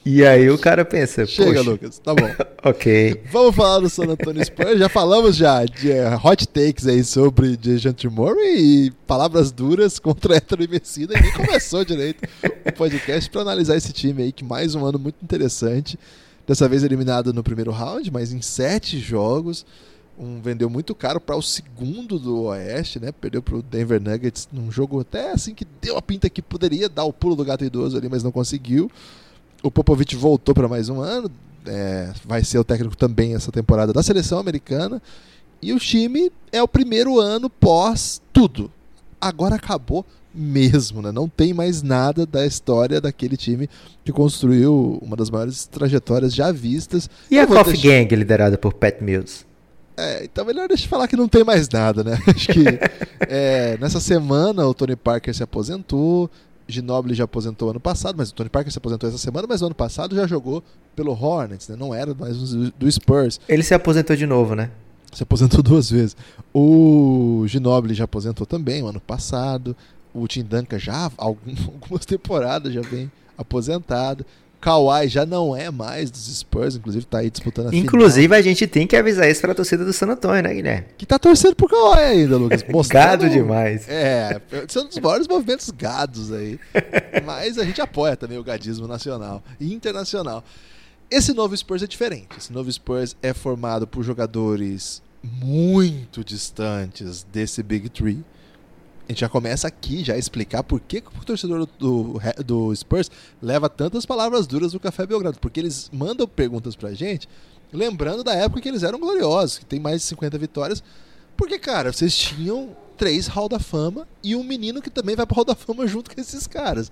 E aí o cara pensa, Chega, poxa, Lucas, tá bom. *laughs* ok. Vamos falar do San Antonio Spurs. Já falamos já de eh, hot takes aí sobre DeJounte Murray e palavras duras contra Hétero e Messina. E nem começou direito o podcast para analisar esse time aí, que mais um ano muito interessante. Dessa vez eliminado no primeiro round, mas em sete jogos. Um vendeu muito caro para o segundo do Oeste, né? Perdeu para o Denver Nuggets num jogo até assim que deu a pinta que poderia dar o pulo do gato idoso ali, mas não conseguiu. O Popovich voltou para mais um ano, é, vai ser o técnico também essa temporada da seleção americana. E o time é o primeiro ano pós tudo. Agora acabou mesmo, né? Não tem mais nada da história daquele time que construiu uma das maiores trajetórias já vistas. E a Eu vou Coffee deixar- Gang, liderada por Pat Mills? É, então melhor deixa eu falar que não tem mais nada, né? *laughs* Acho que *laughs* é, nessa semana o Tony Parker se aposentou, Ginobili já aposentou ano passado, mas o Tony Parker se aposentou essa semana, mas no ano passado já jogou pelo Hornets, né? Não era mais do Spurs. Ele se aposentou de novo, né? Se aposentou *laughs* duas vezes. O Ginobili já aposentou também o ano passado. O Tim Duncan já há *laughs* algumas temporadas já vem aposentado. Kawhi já não é mais dos Spurs, inclusive tá aí disputando a final. Inclusive, a gente tem que avisar isso pra torcida do San Antonio, né, Guilherme? Que tá torcendo pro Kawhi ainda, Lucas. *laughs* Mostrando- Gado demais. É, são um dos maiores movimentos gados aí. *laughs* Mas a gente apoia também o gadismo nacional e internacional. Esse novo Spurs é diferente. Esse novo Spurs é formado por jogadores muito distantes desse Big Three. A gente já começa aqui já a explicar por que, que o torcedor do, do, Spurs leva tantas palavras duras do Café Belgrado. Porque eles mandam perguntas pra gente, lembrando da época que eles eram gloriosos, que tem mais de 50 vitórias, Porque, cara, vocês tinham três Hall da Fama e um menino que também vai pro Hall da Fama junto com esses caras.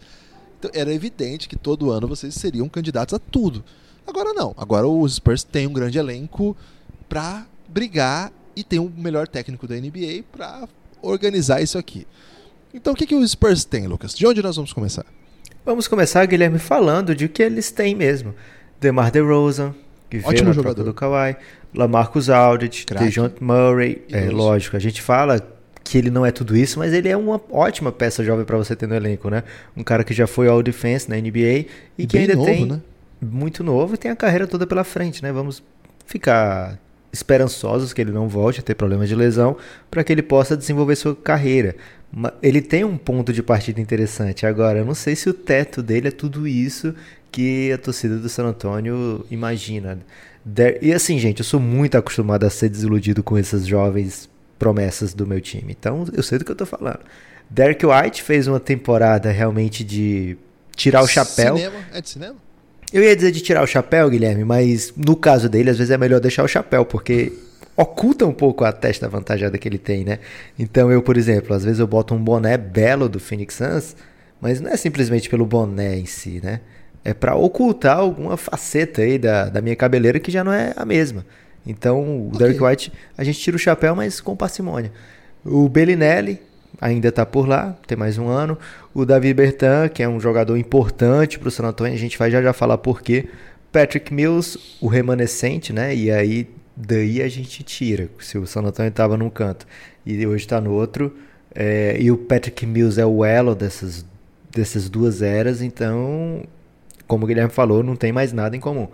Então era evidente que todo ano vocês seriam candidatos a tudo. Agora não. Agora os Spurs têm um grande elenco pra brigar e tem o melhor técnico da NBA pra organizar isso aqui. Então o que, que o Spurs tem, Lucas? De onde nós vamos começar? Vamos começar, Guilherme, falando de o que eles têm mesmo. DeMar DeRozan, que Ótimo veio na jogador. do Kawhi, Lamarcus Aldridge, Craque. DeJounte Murray, é lógico, a gente fala que ele não é tudo isso, mas ele é uma ótima peça jovem para você ter no elenco, né? Um cara que já foi All Defense na NBA e, E que ainda novo, tem né? muito novo e tem a carreira toda pela frente, né? Vamos ficar esperançosos que ele não volte a ter problemas de lesão para que ele possa desenvolver sua carreira. Ele tem um ponto de partida interessante. Agora, eu não sei se o teto dele é tudo isso que a torcida do San Antonio imagina. E assim, gente, eu sou muito acostumado a ser desiludido com essas jovens promessas do meu time. Então, eu sei do que eu tô falando. Derek White fez uma temporada realmente de tirar o chapéu. Cinema? É de cinema? Eu ia dizer de tirar o chapéu, Guilherme, mas no caso dele, às vezes é melhor deixar o chapéu, porque oculta um pouco a testa avantajada que ele tem, né? Então eu, por exemplo, às vezes eu boto um boné belo do Phoenix Suns, mas não é simplesmente pelo boné em si, né? É pra ocultar alguma faceta aí da, da minha cabeleira que já não é a mesma. Então, o Ok. Derek White, a gente tira o chapéu, mas com parcimônia. O Bellinelli ainda está por lá, tem mais um ano. O Davi Bertan, que é um jogador importante para o San Antonio, a gente vai já já falar por quê. Patrick Mills, o remanescente, né? E aí, daí a gente tira, se o San Antonio estava num canto e hoje está no outro. É, e o Patrick Mills é o elo dessas, dessas duas eras, então, como o Guilherme falou, não tem mais nada em comum.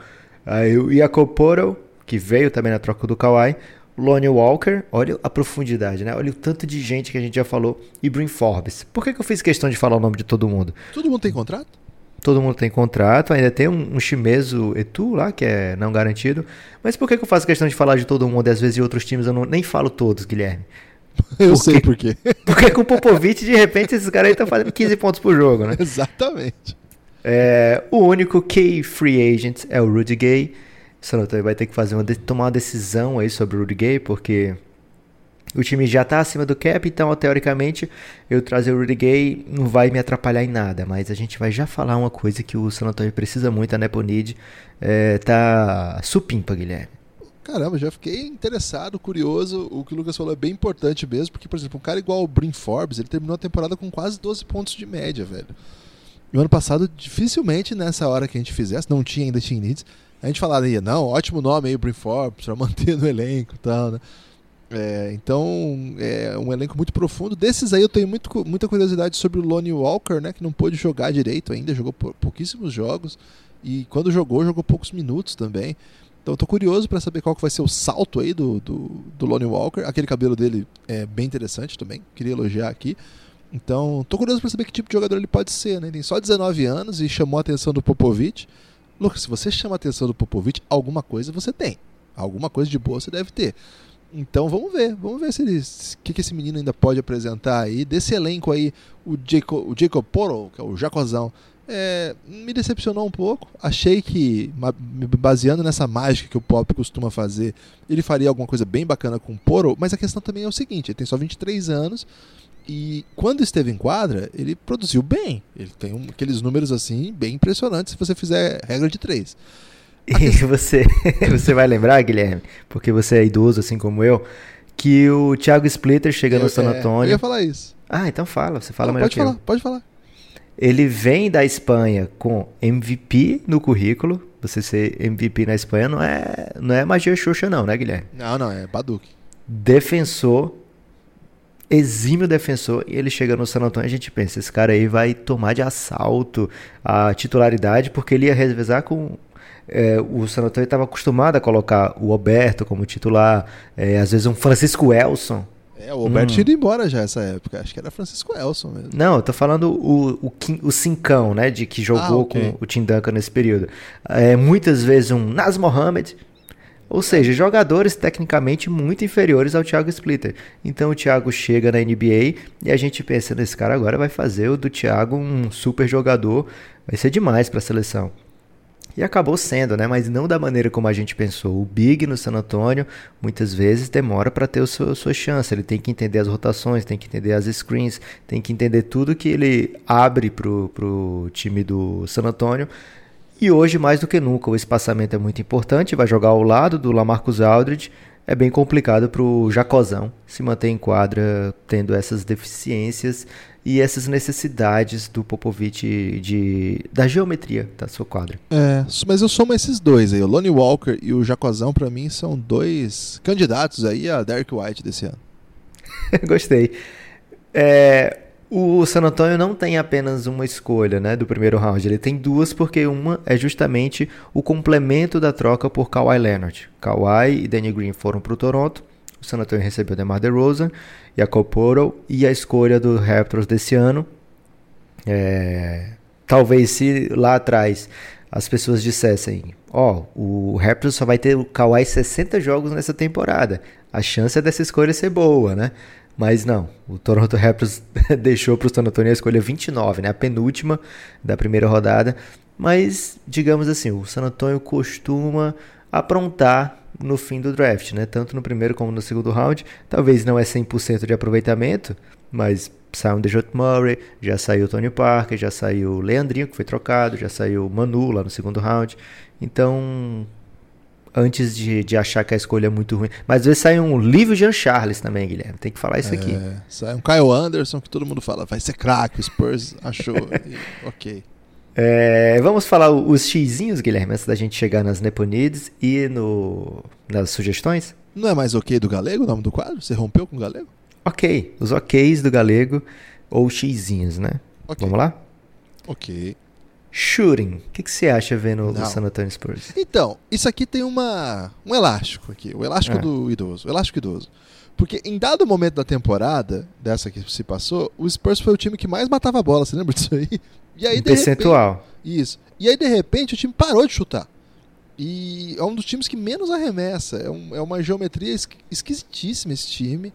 Aí o Poeltl, que veio também na troca do Kawhi. Lonnie Walker, olha a profundidade, né? Olha o tanto de gente que a gente já falou. E Brin Forbes. Por que, que eu fiz questão de falar o nome de todo mundo? Todo mundo tem contrato? Todo mundo tem contrato, ainda tem um, um Etu lá, que é não garantido. Mas por que, que eu faço questão de falar de todo mundo e às vezes de outros times eu não, nem falo todos, Guilherme? *laughs* Eu Por sei por quê. *laughs* Porque com o Popovich, de repente, esses caras aí estão fazendo 15 pontos por jogo, né? *laughs* Exatamente. É, o único key free agent é o Rudy Gay. O San Antonio vai ter que fazer uma, tomar uma decisão aí sobre o Rudy Gay, porque o time já está acima do cap, então teoricamente eu trazer o Rudy Gay não vai me atrapalhar em nada, mas a gente vai já falar uma coisa que o San Antonio precisa muito, a Neponid é, tá supimpa, Guilherme. Caramba, já fiquei interessado, curioso. O que o Lucas falou é bem importante mesmo, porque, por exemplo, um cara igual o Brin Forbes, ele terminou a temporada com quase 12 pontos de média, velho. E o ano passado, dificilmente nessa hora que a gente fizesse, não tinha ainda Team Needs, a gente falaria, não, ótimo nome aí, o Brin Forbes, pra manter no elenco e tal, né? É, então, é um elenco muito profundo. Desses aí eu tenho muito, muita curiosidade sobre o Lonnie Walker, né? Que não pôde jogar direito ainda, jogou pou- pouquíssimos jogos. E quando jogou, jogou poucos minutos também. Então eu tô curioso para saber qual que vai ser o salto aí do, do, do Lonnie Walker. Aquele cabelo dele é bem interessante também, queria elogiar aqui. Então, tô curioso para saber que tipo de jogador ele pode ser, né? Ele tem só 19 anos e chamou a atenção do Popovich. Lucas, se você chama a atenção do Popovich, alguma coisa você tem. Alguma coisa de boa você deve ter. Então vamos ver, vamos ver se que, que esse menino ainda pode apresentar aí. Desse elenco aí, o Jacob, o Jacob Porro, que é o Jacozão, é, me decepcionou um pouco. Achei que, baseando nessa mágica que o Pop costuma fazer, ele faria alguma coisa bem bacana com o Poro, mas a questão também é o seguinte: ele tem só 23 anos e quando esteve em quadra, ele produziu bem. Ele tem um- aqueles números assim, bem impressionantes se você fizer regra de 3. *laughs* E você, *laughs* você vai lembrar, Guilherme, porque você é idoso assim como eu, que o Thiago Splitter chega no San Eu Antônio. ia falar isso. Ah, então fala, você fala Não, melhor pode falar, eu. pode falar. Ele vem da Espanha com MVP no currículo. Você ser MVP na Espanha não é, não é magia xoxa não, né, Guilherme? Não, não, é Baduque. Defensor, exímio defensor, e ele chega no San Antônio e a gente pensa, esse cara aí vai tomar de assalto a titularidade, porque ele ia revezar com... é, o San Antônio estava acostumado a colocar o Alberto como titular, é, às vezes um Francisco Elson, É, o Alberto Hum. tinha ido embora já essa época. Acho que era Francisco Elson mesmo. Não, eu tô falando o, o, o Cincão, né? De que jogou Ah, ok. com o Tim Duncan nesse período. É, muitas vezes um Nas Mohamed. Ou seja, jogadores tecnicamente muito inferiores ao Thiago Splitter. Então o Thiago chega na NBA e a gente pensa, nesse cara agora vai fazer o do Thiago um super jogador. Vai ser demais para a seleção. E acabou sendo, né? Mas não da maneira como a gente pensou. O Big no San Antonio muitas vezes demora para ter a sua, sua chance. Ele tem que entender as rotações, tem que entender as screens, tem que entender tudo que ele abre pro, pro time do San Antonio. E hoje, mais do que nunca, o espaçamento é muito importante. Vai jogar ao lado do Lamarcus Aldridge. É bem complicado para o Jacozão se manter em quadra tendo essas deficiências e essas necessidades do Popovich de, da geometria da sua quadra. É, mas eu somo esses dois aí, o Lonnie Walker e o Jacozão, para mim, são dois candidatos aí a Derek White desse ano. *laughs* Gostei. É, o San Antonio não tem apenas uma escolha né, do primeiro round, ele tem duas, porque uma é justamente o complemento da troca por Kawhi Leonard. Kawhi e Danny Green foram para o Toronto, o San Antonio recebeu DeMar DeRozan, Jacob Porto e a escolha do Raptors desse ano. É, talvez se lá atrás as pessoas dissessem, ó, oh, o Raptors só vai ter o Kawhi 60 jogos nessa temporada. A chance dessa escolha ser boa, né? Mas não, o Toronto Raptors *laughs* deixou para o San Antonio a escolha 29, né? A penúltima da primeira rodada. Mas, digamos assim, o San Antonio costuma aprontar no fim do draft, né? Tanto no primeiro como no segundo round. Talvez não é 100% de aproveitamento, mas saiu um Dejounte Murray, já saiu o Tony Parker, já saiu o Leandrinho, que foi trocado, já saiu o Manu lá no segundo round. Então, antes de, de achar que a escolha é muito ruim. Mas às vezes sai um livro Jean Charles também, Guilherme. Tem que falar isso é, aqui. Sai um Kyle Anderson que todo mundo fala, vai ser craque, o Spurs achou. *laughs* e, ok. É, vamos falar os xizinhos, Guilherme, antes da gente chegar nas Neponides e no, nas sugestões? Não é mais ok do Galego o nome do quadro? Você rompeu com o Galego? Ok, os oks do Galego ou xizinhos, né? Okay. Vamos lá? Ok. Shooting. O que, que você acha vendo o San Antonio Spurs? Então, isso aqui tem uma, um elástico aqui. O elástico é. do idoso. O elástico idoso. Porque em dado momento da temporada, dessa que se passou, o Spurs foi o time que mais matava a bola. Você lembra disso aí? E aí, um percentual. Repente, isso. E aí, de repente, o time parou de chutar. E é um dos times que menos arremessa. É, um, é uma geometria esquisitíssima esse time.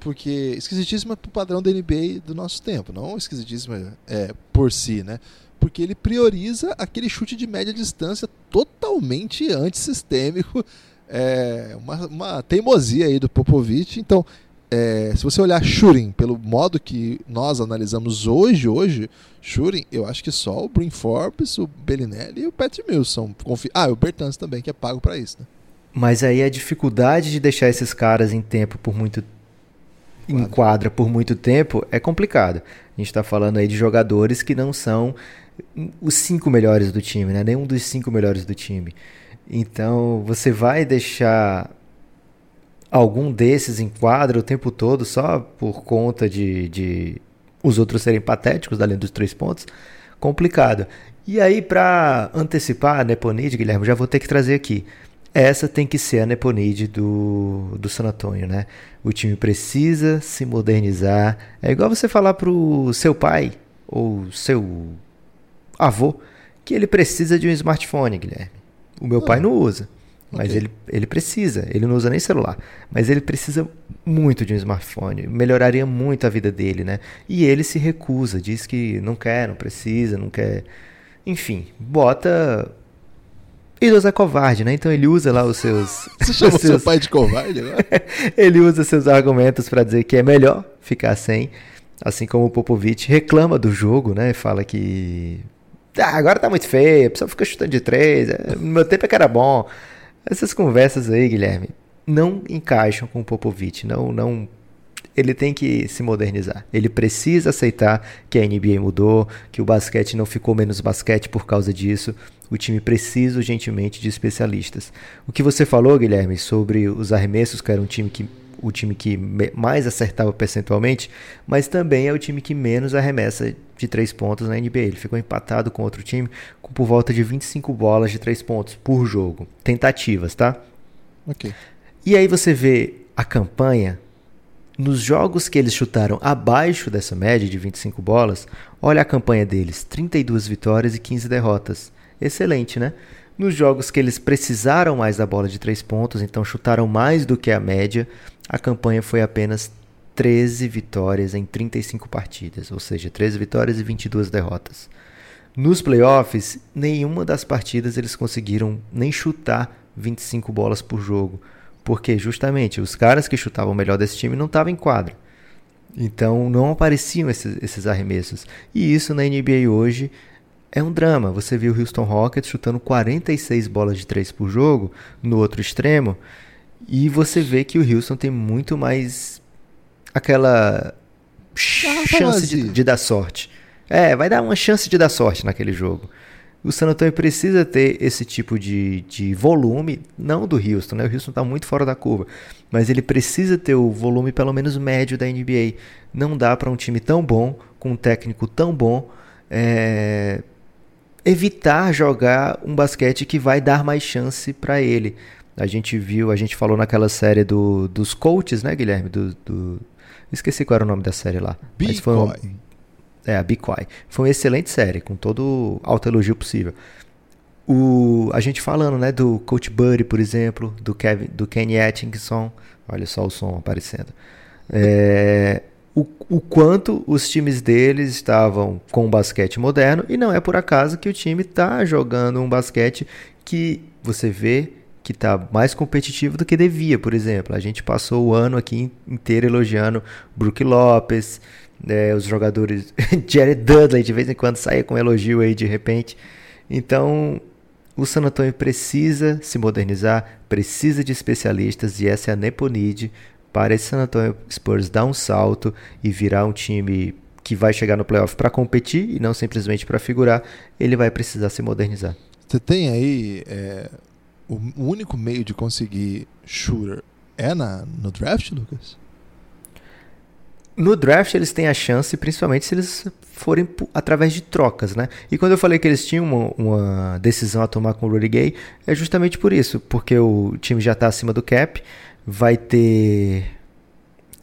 Porque. Esquisitíssima pro padrão da NBA do nosso tempo. Não esquisitíssima é, por si, né? Porque ele prioriza aquele chute de média distância totalmente antissistêmico. É uma, uma teimosia aí do Popovich. Então, é, se você olhar shooting pelo modo que nós analisamos hoje, hoje, shooting, eu acho que só o Brin Forbes, o Bellinelli e o Pat Mills são confi... Ah, e o Bertans também, que é pago para isso, né? Mas aí a dificuldade de deixar esses caras em tempo por muito em quadra por muito tempo é complicado. A gente está falando aí de jogadores que não são os cinco melhores do time, né? Nenhum dos cinco melhores do time. Então você vai deixar algum desses em quadra o tempo todo só por conta de, de os outros serem patéticos, além dos três pontos, complicado. E aí, para antecipar a Neponide, Guilherme, já vou ter que trazer aqui. Essa tem que ser a Neponide do, do San Antonio, né? O time precisa se modernizar. É igual você falar pro seu pai ou seu avô que ele precisa de um smartphone, Guilherme. O meu pai não usa. Mas okay. ele, ele precisa, ele não usa nem celular, mas ele precisa muito de um smartphone, melhoraria muito a vida dele, né? E ele se recusa, diz que não quer, não precisa, não quer. Enfim, bota. Idoso é covarde, né? Então ele usa lá os seus. *laughs* Você chamou seus... seu pai de covarde agora? *laughs* ele usa seus argumentos para dizer que é melhor ficar sem. Assim como o Popovich reclama do jogo, né? Fala que. Ah, agora tá muito feio, a pessoa fica chutando de três. É, no meu tempo é que era bom. Essas conversas aí, Guilherme, não encaixam com o Popovich, não, não ele tem que se modernizar. Ele precisa aceitar que a NBA mudou, que o basquete não ficou menos basquete por causa disso. O time precisa urgentemente de especialistas. O que você falou, Guilherme, sobre os arremessos, que era um time que o time que mais acertava percentualmente, mas também é o time que menos arremessa de três pontos na NBA. Ele ficou empatado com outro time com por volta de 25 bolas de três pontos por jogo. Tentativas, tá? Ok. E aí você vê a campanha nos jogos que eles chutaram abaixo dessa média de 25 bolas, olha a campanha deles: 32 vitórias e 15 derrotas. Excelente, né? Nos jogos que eles precisaram mais da bola de 3 pontos, então chutaram mais do que a média, a campanha foi apenas 13 vitórias em 35 partidas, ou seja, 13 vitórias e 22 derrotas. Nos playoffs, nenhuma das partidas eles conseguiram nem chutar 25 bolas por jogo. Porque justamente os caras que chutavam melhor desse time não estavam em quadra. Então não apareciam esses, esses arremessos. E isso na NBA hoje é um drama. Você viu o Houston Rockets chutando 46 bolas de 3 por jogo no outro extremo. E você vê que o Houston tem muito mais aquela chance de, de, dar sorte. É, vai dar uma chance de dar sorte naquele jogo. O San Antonio precisa ter esse tipo de, de volume, não do Houston, né? O Houston está muito fora da curva, mas ele precisa ter o volume pelo menos médio da NBA. Não dá para um time tão bom, com um técnico tão bom, é, evitar jogar um basquete que vai dar mais chance para ele. A gente viu, a gente falou naquela série do, dos coaches, né, Guilherme? Do, do, esqueci qual era o nome da série lá. Mas foi um, é, a Quiet. Foi uma excelente série, com todo o alto elogio possível. O, a gente falando, né, do Coach Buddy, por exemplo, do, Kevin, do Kenny Atkinson. Olha só o som aparecendo. É, o, o quanto os times deles estavam com o basquete moderno, e não é por acaso que o time está jogando um basquete que você vê que está mais competitivo do que devia, por exemplo. A gente passou o ano aqui inteiro elogiando Brook Lopes, é, os jogadores. *laughs* Jared Dudley de vez em quando saia com um elogio aí de repente. Então, o San Antonio precisa se modernizar, precisa de especialistas e essa é a Neponid para esse San Antonio Spurs dar um salto e virar um time que vai chegar no playoff para competir e não simplesmente para figurar, ele vai precisar se modernizar. Você tem aí é, o único meio de conseguir shooter é na, no draft, Lucas? No draft eles têm a chance, principalmente se eles forem através de trocas, né? E quando eu falei que eles tinham uma, uma decisão a tomar com o Rudy Gay, é justamente por isso, porque o time já está acima do cap, vai ter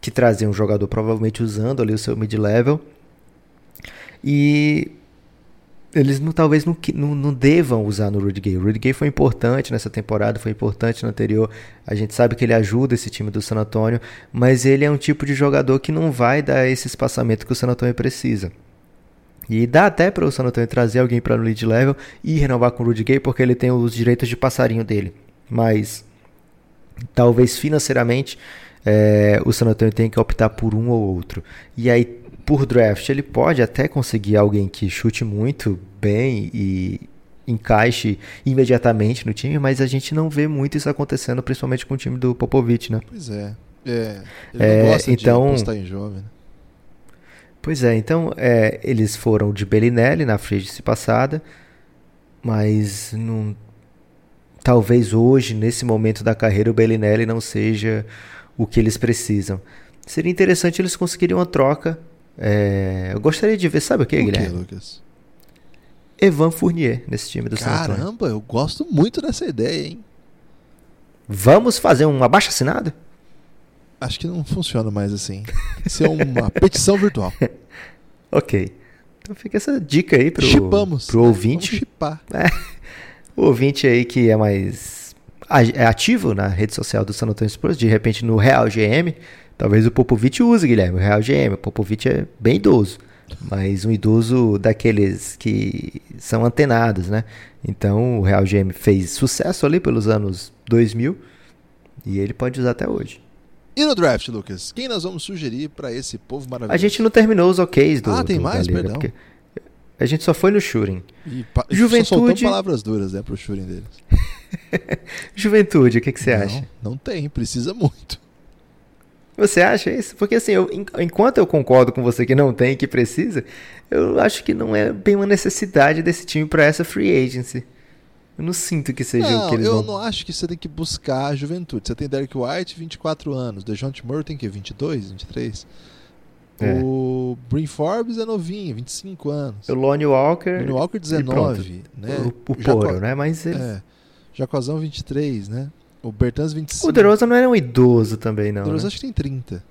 que trazer um jogador provavelmente usando ali o seu mid-level e eles não, talvez não, não, não, devam usar no Rudy Gay. O Rudy Gay foi importante nessa temporada, foi importante na anterior. A gente sabe que ele ajuda esse time do San Antonio, mas ele é um tipo de jogador que não vai dar esse espaçamento que o San Antonio precisa. E dá até para o San Antonio trazer alguém para no lead level e renovar com o Rudy Gay, porque ele tem os direitos de passarinho dele. Mas talvez financeiramente é, o San Antonio tenha que optar por um ou outro. E aí por draft, ele pode até conseguir alguém que chute muito bem e encaixe imediatamente no time, mas a gente não vê muito isso acontecendo, principalmente com o time do Popovich, né? Pois é. é ele é, gosta então, de apostar em jovem. Né? Pois é, então é, eles foram de Bellinelli na frente passada, mas não, talvez hoje, nesse momento da carreira, o Bellinelli não seja o que eles precisam. Seria interessante eles conseguirem uma troca é, eu gostaria de ver, sabe o que, o Guilherme? Que, Lucas? Evan Fournier nesse time do Caramba, Caramba, eu gosto muito dessa ideia, hein? Vamos fazer um abaixo assinado? Acho que não funciona mais assim. Isso é uma *laughs* petição virtual. *laughs* ok. Então fica essa dica aí pro, Chipamos. pro ouvinte. Vamos. *laughs* É, o ouvinte aí que é mais é ativo na rede social do San Antonio Spurs, de repente no Real GM, Talvez o Popovich use, Guilherme, o Real GM. O Popovich é bem idoso, mas um idoso daqueles que são antenados, né? Então o Real GM fez sucesso ali pelos anos 2000 e ele pode usar até hoje. E no draft, Lucas? Quem nós vamos sugerir para esse povo maravilhoso? A gente não terminou os OKs do. Ah, tem do, mais? Liga, Perdão. A gente só foi no shooting. E Juventude. Só palavras duras, né, pro shooting deles. *laughs* Juventude, o que, que você acha? Não tem, precisa muito. Você acha isso? Porque assim, eu, enquanto eu concordo com você que não tem, que precisa, eu acho que não é bem uma necessidade desse time para essa free agency. Eu não sinto que seja não, o que eles eu vão... Eu não acho que você tem que buscar a juventude. Você tem Derek White, 24 anos. DeJounte Murray tem que 22, 23. É. O Brin Forbes é novinho, 25 anos. O Lonnie Walker... Lonnie Walker, 19. Né? O, o Poro, né? Mas ele... É. Jacozão, 23, né? O Bertans 25. O DeRozan não era um idoso também, não. O DeRozan né? acho que tem 30.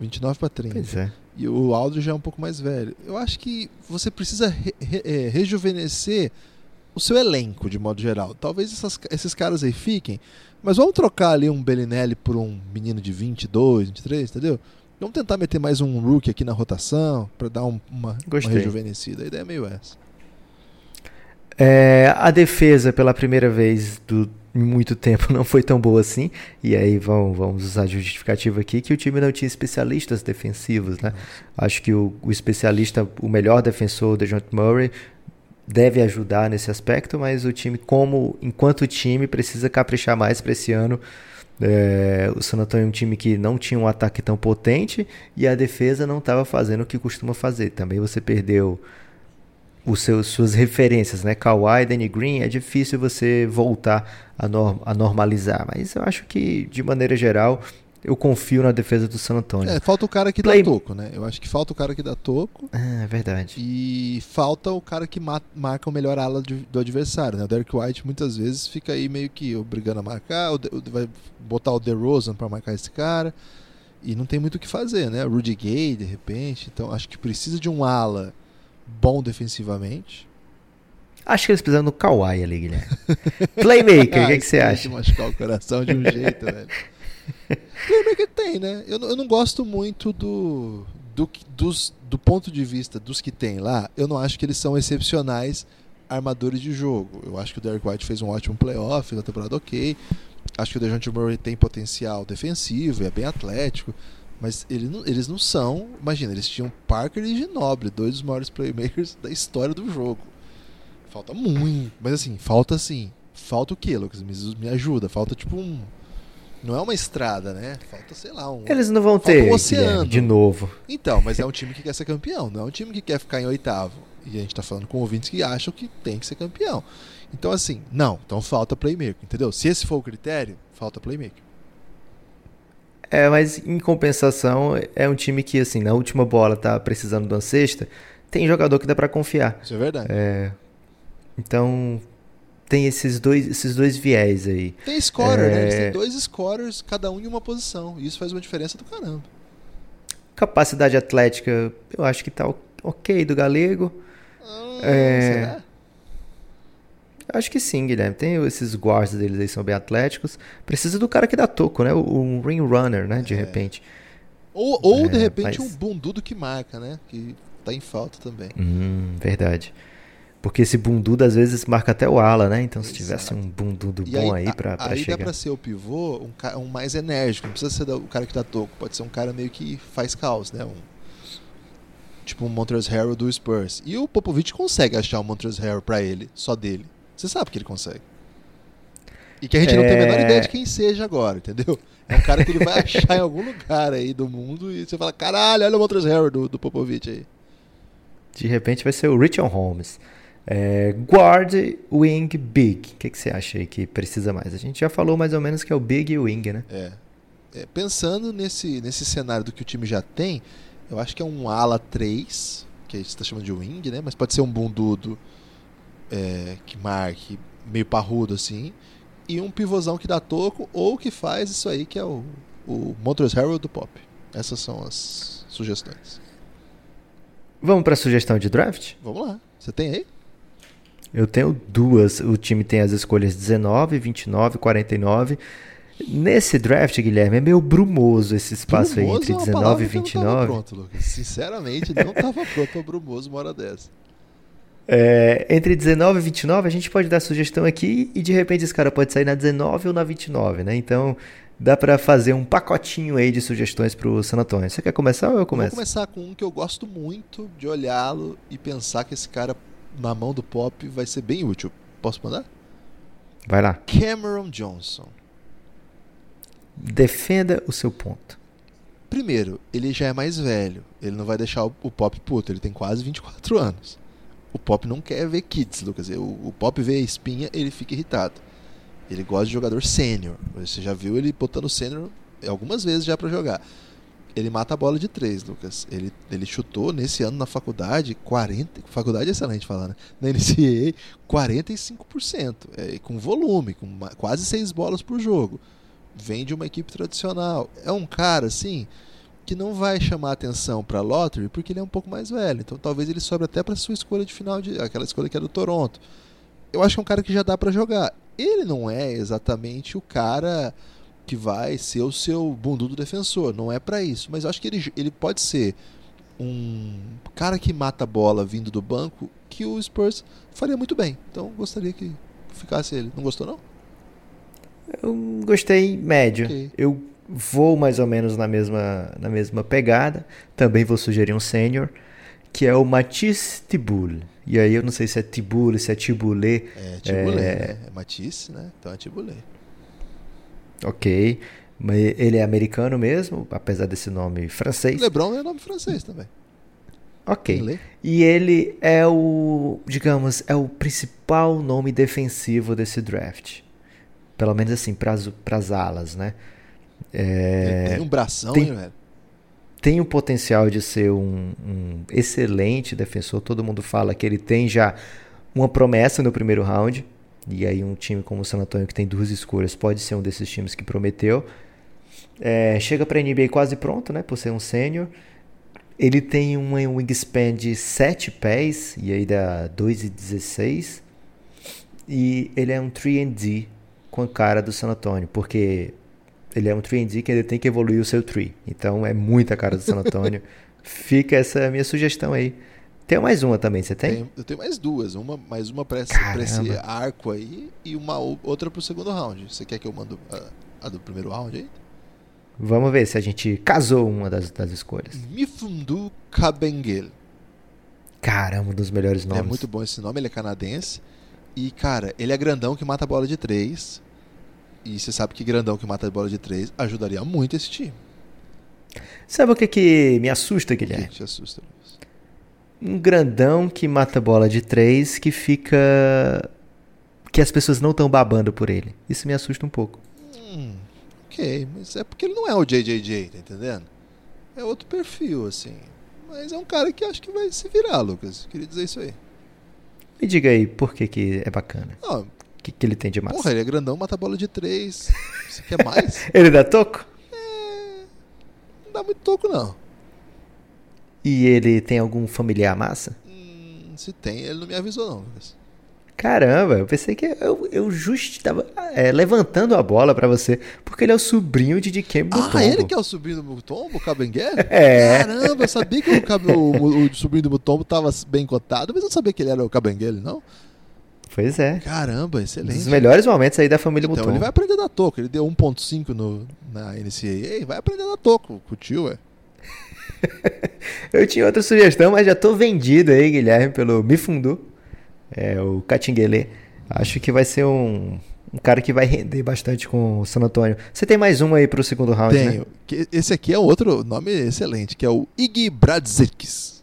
29 para 30. Pois é. E o Aldridge já é um pouco mais velho. Eu acho que você precisa re, re, é, rejuvenescer o seu elenco, de modo geral. Talvez essas, esses caras aí fiquem, mas vamos trocar ali um Bellinelli por um menino de 22, 23, entendeu? Vamos tentar meter mais um rookie aqui na rotação para dar um, uma, uma rejuvenescida. A ideia é meio essa. É, a defesa, pela primeira vez do, em muito tempo, *laughs* não foi tão boa assim. E aí vamos, vamos usar a justificativa aqui que o time não tinha especialistas defensivos, né? Acho que o, o especialista, o melhor defensor, o DeJounte Murray, deve ajudar nesse aspecto, mas o time, como enquanto time, precisa caprichar mais para esse ano. É, o San Antonio é um time que não tinha um ataque tão potente e a defesa não estava fazendo o que costuma fazer. Também você perdeu os seus, suas referências, né? Kawhi, Danny Green, é difícil você voltar a, norm, a normalizar. Mas eu acho que, de maneira geral, eu confio na defesa do San Antonio. É, falta o cara que Play... dá toco, né? Eu acho que falta o cara que dá toco. É, é verdade. E falta o cara que marca o melhor ala do adversário, né? O Derek White muitas vezes fica aí meio que obrigando a marcar, vai botar o DeRozan para marcar esse cara. E não tem muito o que fazer, né? O Rudy Gay, de repente. Então acho que precisa de um ala bom defensivamente. Acho que eles precisam do Kawhi ali, Guilherme. Playmaker, o que, que você acha? *laughs* machucar o coração de um jeito, velho. *laughs* Playmaker tem, né? Eu, eu não gosto muito do, do, dos, do ponto de vista dos que tem lá. Eu não acho que eles são excepcionais armadores de jogo. Eu acho que o Derek White fez um ótimo playoff na temporada ok. Acho que o DeJounte Murray tem potencial defensivo, é bem atlético. Mas ele não, eles não são. Imagina, eles tinham Parker e Ginoble, dois dos maiores playmakers da história do jogo. Falta muito. Mas assim, falta assim. Falta o quê, Lucas? Me, me ajuda. Falta tipo um. Não é uma estrada, né? Falta, sei lá, um. Eles não vão ter um oceano. de novo. Então, mas é um time que quer ser campeão, não é um time que quer ficar em oitavo. E a gente tá falando com ouvintes que acham que tem que ser campeão. Então, assim, não. Então falta playmaker, entendeu? Se esse for o critério, falta playmaker. É, mas em compensação, é um time que, assim, na última bola tá precisando de uma cesta, tem jogador que dá para confiar. Isso é verdade. É, então, tem esses dois, esses dois viés aí. Tem scorer, é... né? Eles têm é. dois scorers, cada um em uma posição. E isso faz uma diferença do caramba. Capacidade atlética, eu acho que tá ok do Galego. Hum, é... Será? Acho que sim, Guilherme. Tem esses guards deles aí, são bem atléticos. Precisa do cara que dá toco, né? Um ring runner, né? De é. repente. Ou, ou é, de repente mas... um bundudo que marca, né? Que tá em falta também. Hum, verdade. Porque esse bundudo às vezes marca até o ala, né? Então se Exato. tivesse um bundudo bom aí, aí pra, pra aí chegar. Dá pra ser o pivô um, um mais enérgico. Não precisa ser o cara que dá toco. Pode ser um cara meio que faz caos, né? Um, tipo um Montrezl Harrell do Spurs. E o Popovich consegue achar um Montrezl Harrell pra ele, só dele. Você sabe que ele consegue. E que a gente é... não tem a menor é. ideia de quem seja agora, entendeu? É um cara que ele vai achar em algum lugar aí do mundo e você fala, caralho, olha o Montrezl Harrell do, do Popovich aí. De repente vai ser o Richard Holmes. É, guard, wing, big. O que, que você acha aí que precisa mais? A gente já falou mais ou menos que é o big e o wing, né? É. é pensando nesse, nesse cenário do que o time já tem, eu acho que é um ala 3, que a gente está chamando de wing, né? Mas pode ser um bundudo é, que marque, meio parrudo assim, e um pivôzão que dá toco ou que faz isso aí que é o, o Montrezl Harrell do pop. Essas são as sugestões. Vamos para a sugestão de draft? Vamos lá. Você tem aí? Eu tenho duas. O time tem as escolhas 19, 29, 49. Nesse draft, Guilherme, é meio brumoso esse espaço brumoso aí entre 19 e 29. Não pronto, Lucas. Sinceramente, não estava pronto para brumoso uma hora dessa. É, entre 19 e 29, a gente pode dar sugestão aqui e de repente esse cara pode sair na 19 ou na 29, né? Então dá para fazer um pacotinho aí de sugestões pro San Antônio. Você quer começar ou eu começo? Eu vou começar com um que eu gosto muito de olhá-lo e pensar que esse cara na mão do pop vai ser bem útil. Posso mandar? Vai lá. Cameron Johnson. Defenda o seu ponto. Primeiro, ele já é mais velho. Ele não vai deixar o, o pop puto. Ele tem quase 24 anos. O Pop não quer ver kits, Lucas. O, o Pop vê a espinha, ele fica irritado. Ele gosta de jogador sênior. Você já viu ele botando sênior algumas vezes já para jogar. Ele mata a bola de três, Lucas. Ele, ele chutou nesse ano na faculdade 40, faculdade é excelente falar, né? Na NCAA 45%, é, com volume, com quase seis bolas por jogo. Vem de uma equipe tradicional. É um cara assim, que não vai chamar atenção para lottery porque ele é um pouco mais velho. Então talvez ele sobre até para sua escolha de final de aquela escolha que é do Toronto. Eu acho que é um cara que já dá para jogar. Ele não é exatamente o cara que vai ser o seu bundudo defensor, não é para isso, mas eu acho que ele, ele pode ser um cara que mata a bola vindo do banco que o Spurs faria muito bem. Então gostaria que ficasse ele. Não gostou, não? Eu gostei médio. Ok. Eu vou mais ou menos na mesma, na mesma pegada. Também vou sugerir um sênior, que é o Matisse Tiboul. E aí eu não sei se é Tiboul, se é Tiboulé. É Tibulé, É. né? É Matisse, né? Então é Tibulé. Ok. Mas ele é americano mesmo, apesar desse nome francês. Lebron é nome francês também. Ok. E ele é o, digamos, é o principal nome defensivo desse draft. Pelo menos assim, para as alas, né? É, Ele tem um bração, tem- hein, velho? tem o potencial de ser um, um excelente defensor. Todo mundo fala que ele tem já uma promessa no primeiro round. E aí um time como o San Antonio, que tem duas escolhas, pode ser um desses times que prometeu. É, chega para a NBA quase pronto, né? Por ser um sênior. Ele tem um wingspan de 7 pés, e aí dá 2,16. E ele é um 3D com a cara do San Antonio, porque ele é um 3D que ele tem que evoluir o seu 3. Então é muita cara do San *laughs* Antonio. Fica essa minha sugestão aí. Tem mais uma também, você tem? Tem- eu tenho mais duas. Uma, mais uma pra esse, esse arco aí e uma o- outra pro segundo round. Você quer que eu mando a, a do primeiro round aí? Vamos ver se a gente casou uma das, das escolhas. Mifundu Kabengel. Caramba, um dos melhores nomes. É muito bom esse nome, ele é canadense. E, cara, ele é grandão que mata a bola de três. E você sabe que grandão que mata a bola de três ajudaria muito esse time. Sabe o que, que me assusta, O que Guilherme? que te assusta, Luiz? Um grandão que mata bola de três que fica. que as pessoas não estão babando por ele. Isso me assusta um pouco. Hum, ok, mas é porque ele não é o JJJ, tá entendendo? É outro perfil, assim. Mas é um cara que acho que vai se virar, Lucas. Queria dizer isso aí. Me diga aí por que, que é bacana. Não, O que, que ele tem de massa? porra, ele é grandão, mata bola de três. Você quer mais? *laughs* Ele dá toco? Não dá muito toco, não. E ele tem algum familiar massa? Hum, se tem, ele não me avisou, não, Lucas. Caramba, eu pensei que eu, eu justo estava é, levantando a bola pra você, porque ele é o sobrinho de Dikembe Ah, Mutombo. ele que é o sobrinho do Mutombo, o Cabenguele? *laughs* É. Caramba, eu sabia que o, o- o sobrinho do Mutombo tava bem cotado, mas eu não sabia que ele era o Cabenguele, não. Pois é. Caramba, Um dos excelente. melhores momentos aí da família Então Mutombo. ele vai aprender a dar toco. Ele deu 1.5 no, na NCAA, vai aprender a dar toco com o tio, ué. *laughs* Eu tinha outra sugestão, mas já tô vendido aí, Guilherme, pelo Mifundu. É o Catinguele. Acho que vai ser um, um cara que vai render bastante com o San Antônio. Você tem mais um aí pro segundo round, né? Tenho. Esse aqui é outro nome excelente, que é o Iggy Bradzikis.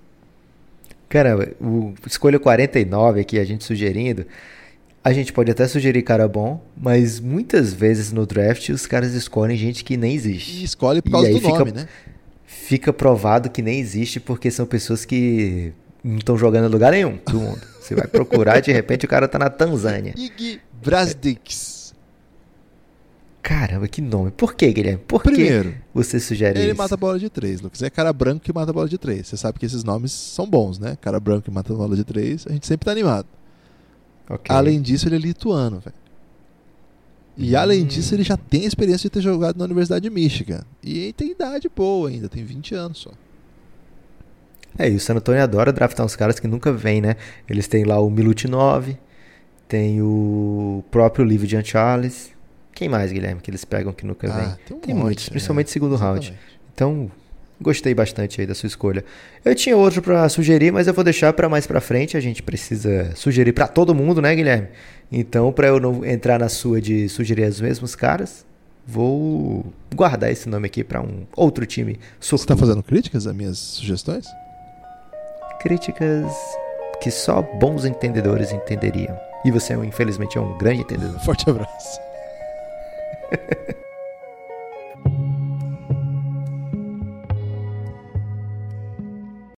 Caramba, o escolha 49 aqui, a gente sugerindo. A gente pode até sugerir cara bom, mas muitas vezes no draft os caras escolhem gente que nem existe. E escolhe por E causa aí do fica- nome, né? Fica provado que nem existe porque são pessoas que não estão jogando em lugar nenhum do mundo. Você vai procurar de repente o cara tá na Tanzânia. Iggy Bradzikis. Caramba, que nome. Por que, Guilherme? Por que Primeiro, você sugere ele isso? mata a bola de três, Lucas. É cara branco que mata a bola de três. Você sabe que esses nomes são bons, né? Cara branco que mata a bola de três, a gente sempre tá animado. Ok. Além disso, ele é lituano, velho. E além Hum. disso, ele já tem a experiência de ter jogado na Universidade de Michigan. E ele tem idade boa ainda, tem 20 anos só. É, e o San Antonio adora draftar uns caras que nunca vêm, né? Eles têm lá o Milutinov, tem o próprio Livio Jean Charles. Quem mais, Guilherme, que eles pegam que nunca vem? Ah, tem um Tem monte, muitos, é. principalmente segundo round. Exatamente. Então, gostei bastante aí da sua escolha. Eu tinha outro pra sugerir, mas eu vou deixar pra mais pra frente. A gente precisa sugerir pra todo mundo, né, Guilherme? Então, pra eu não entrar na sua de sugerir os mesmos caras, vou guardar esse nome aqui pra um outro time Você tá sortudo. fazendo críticas às minhas sugestões? Críticas que só bons entendedores entenderiam. E você, infelizmente, é um grande entendedor. Forte abraço. Thank you.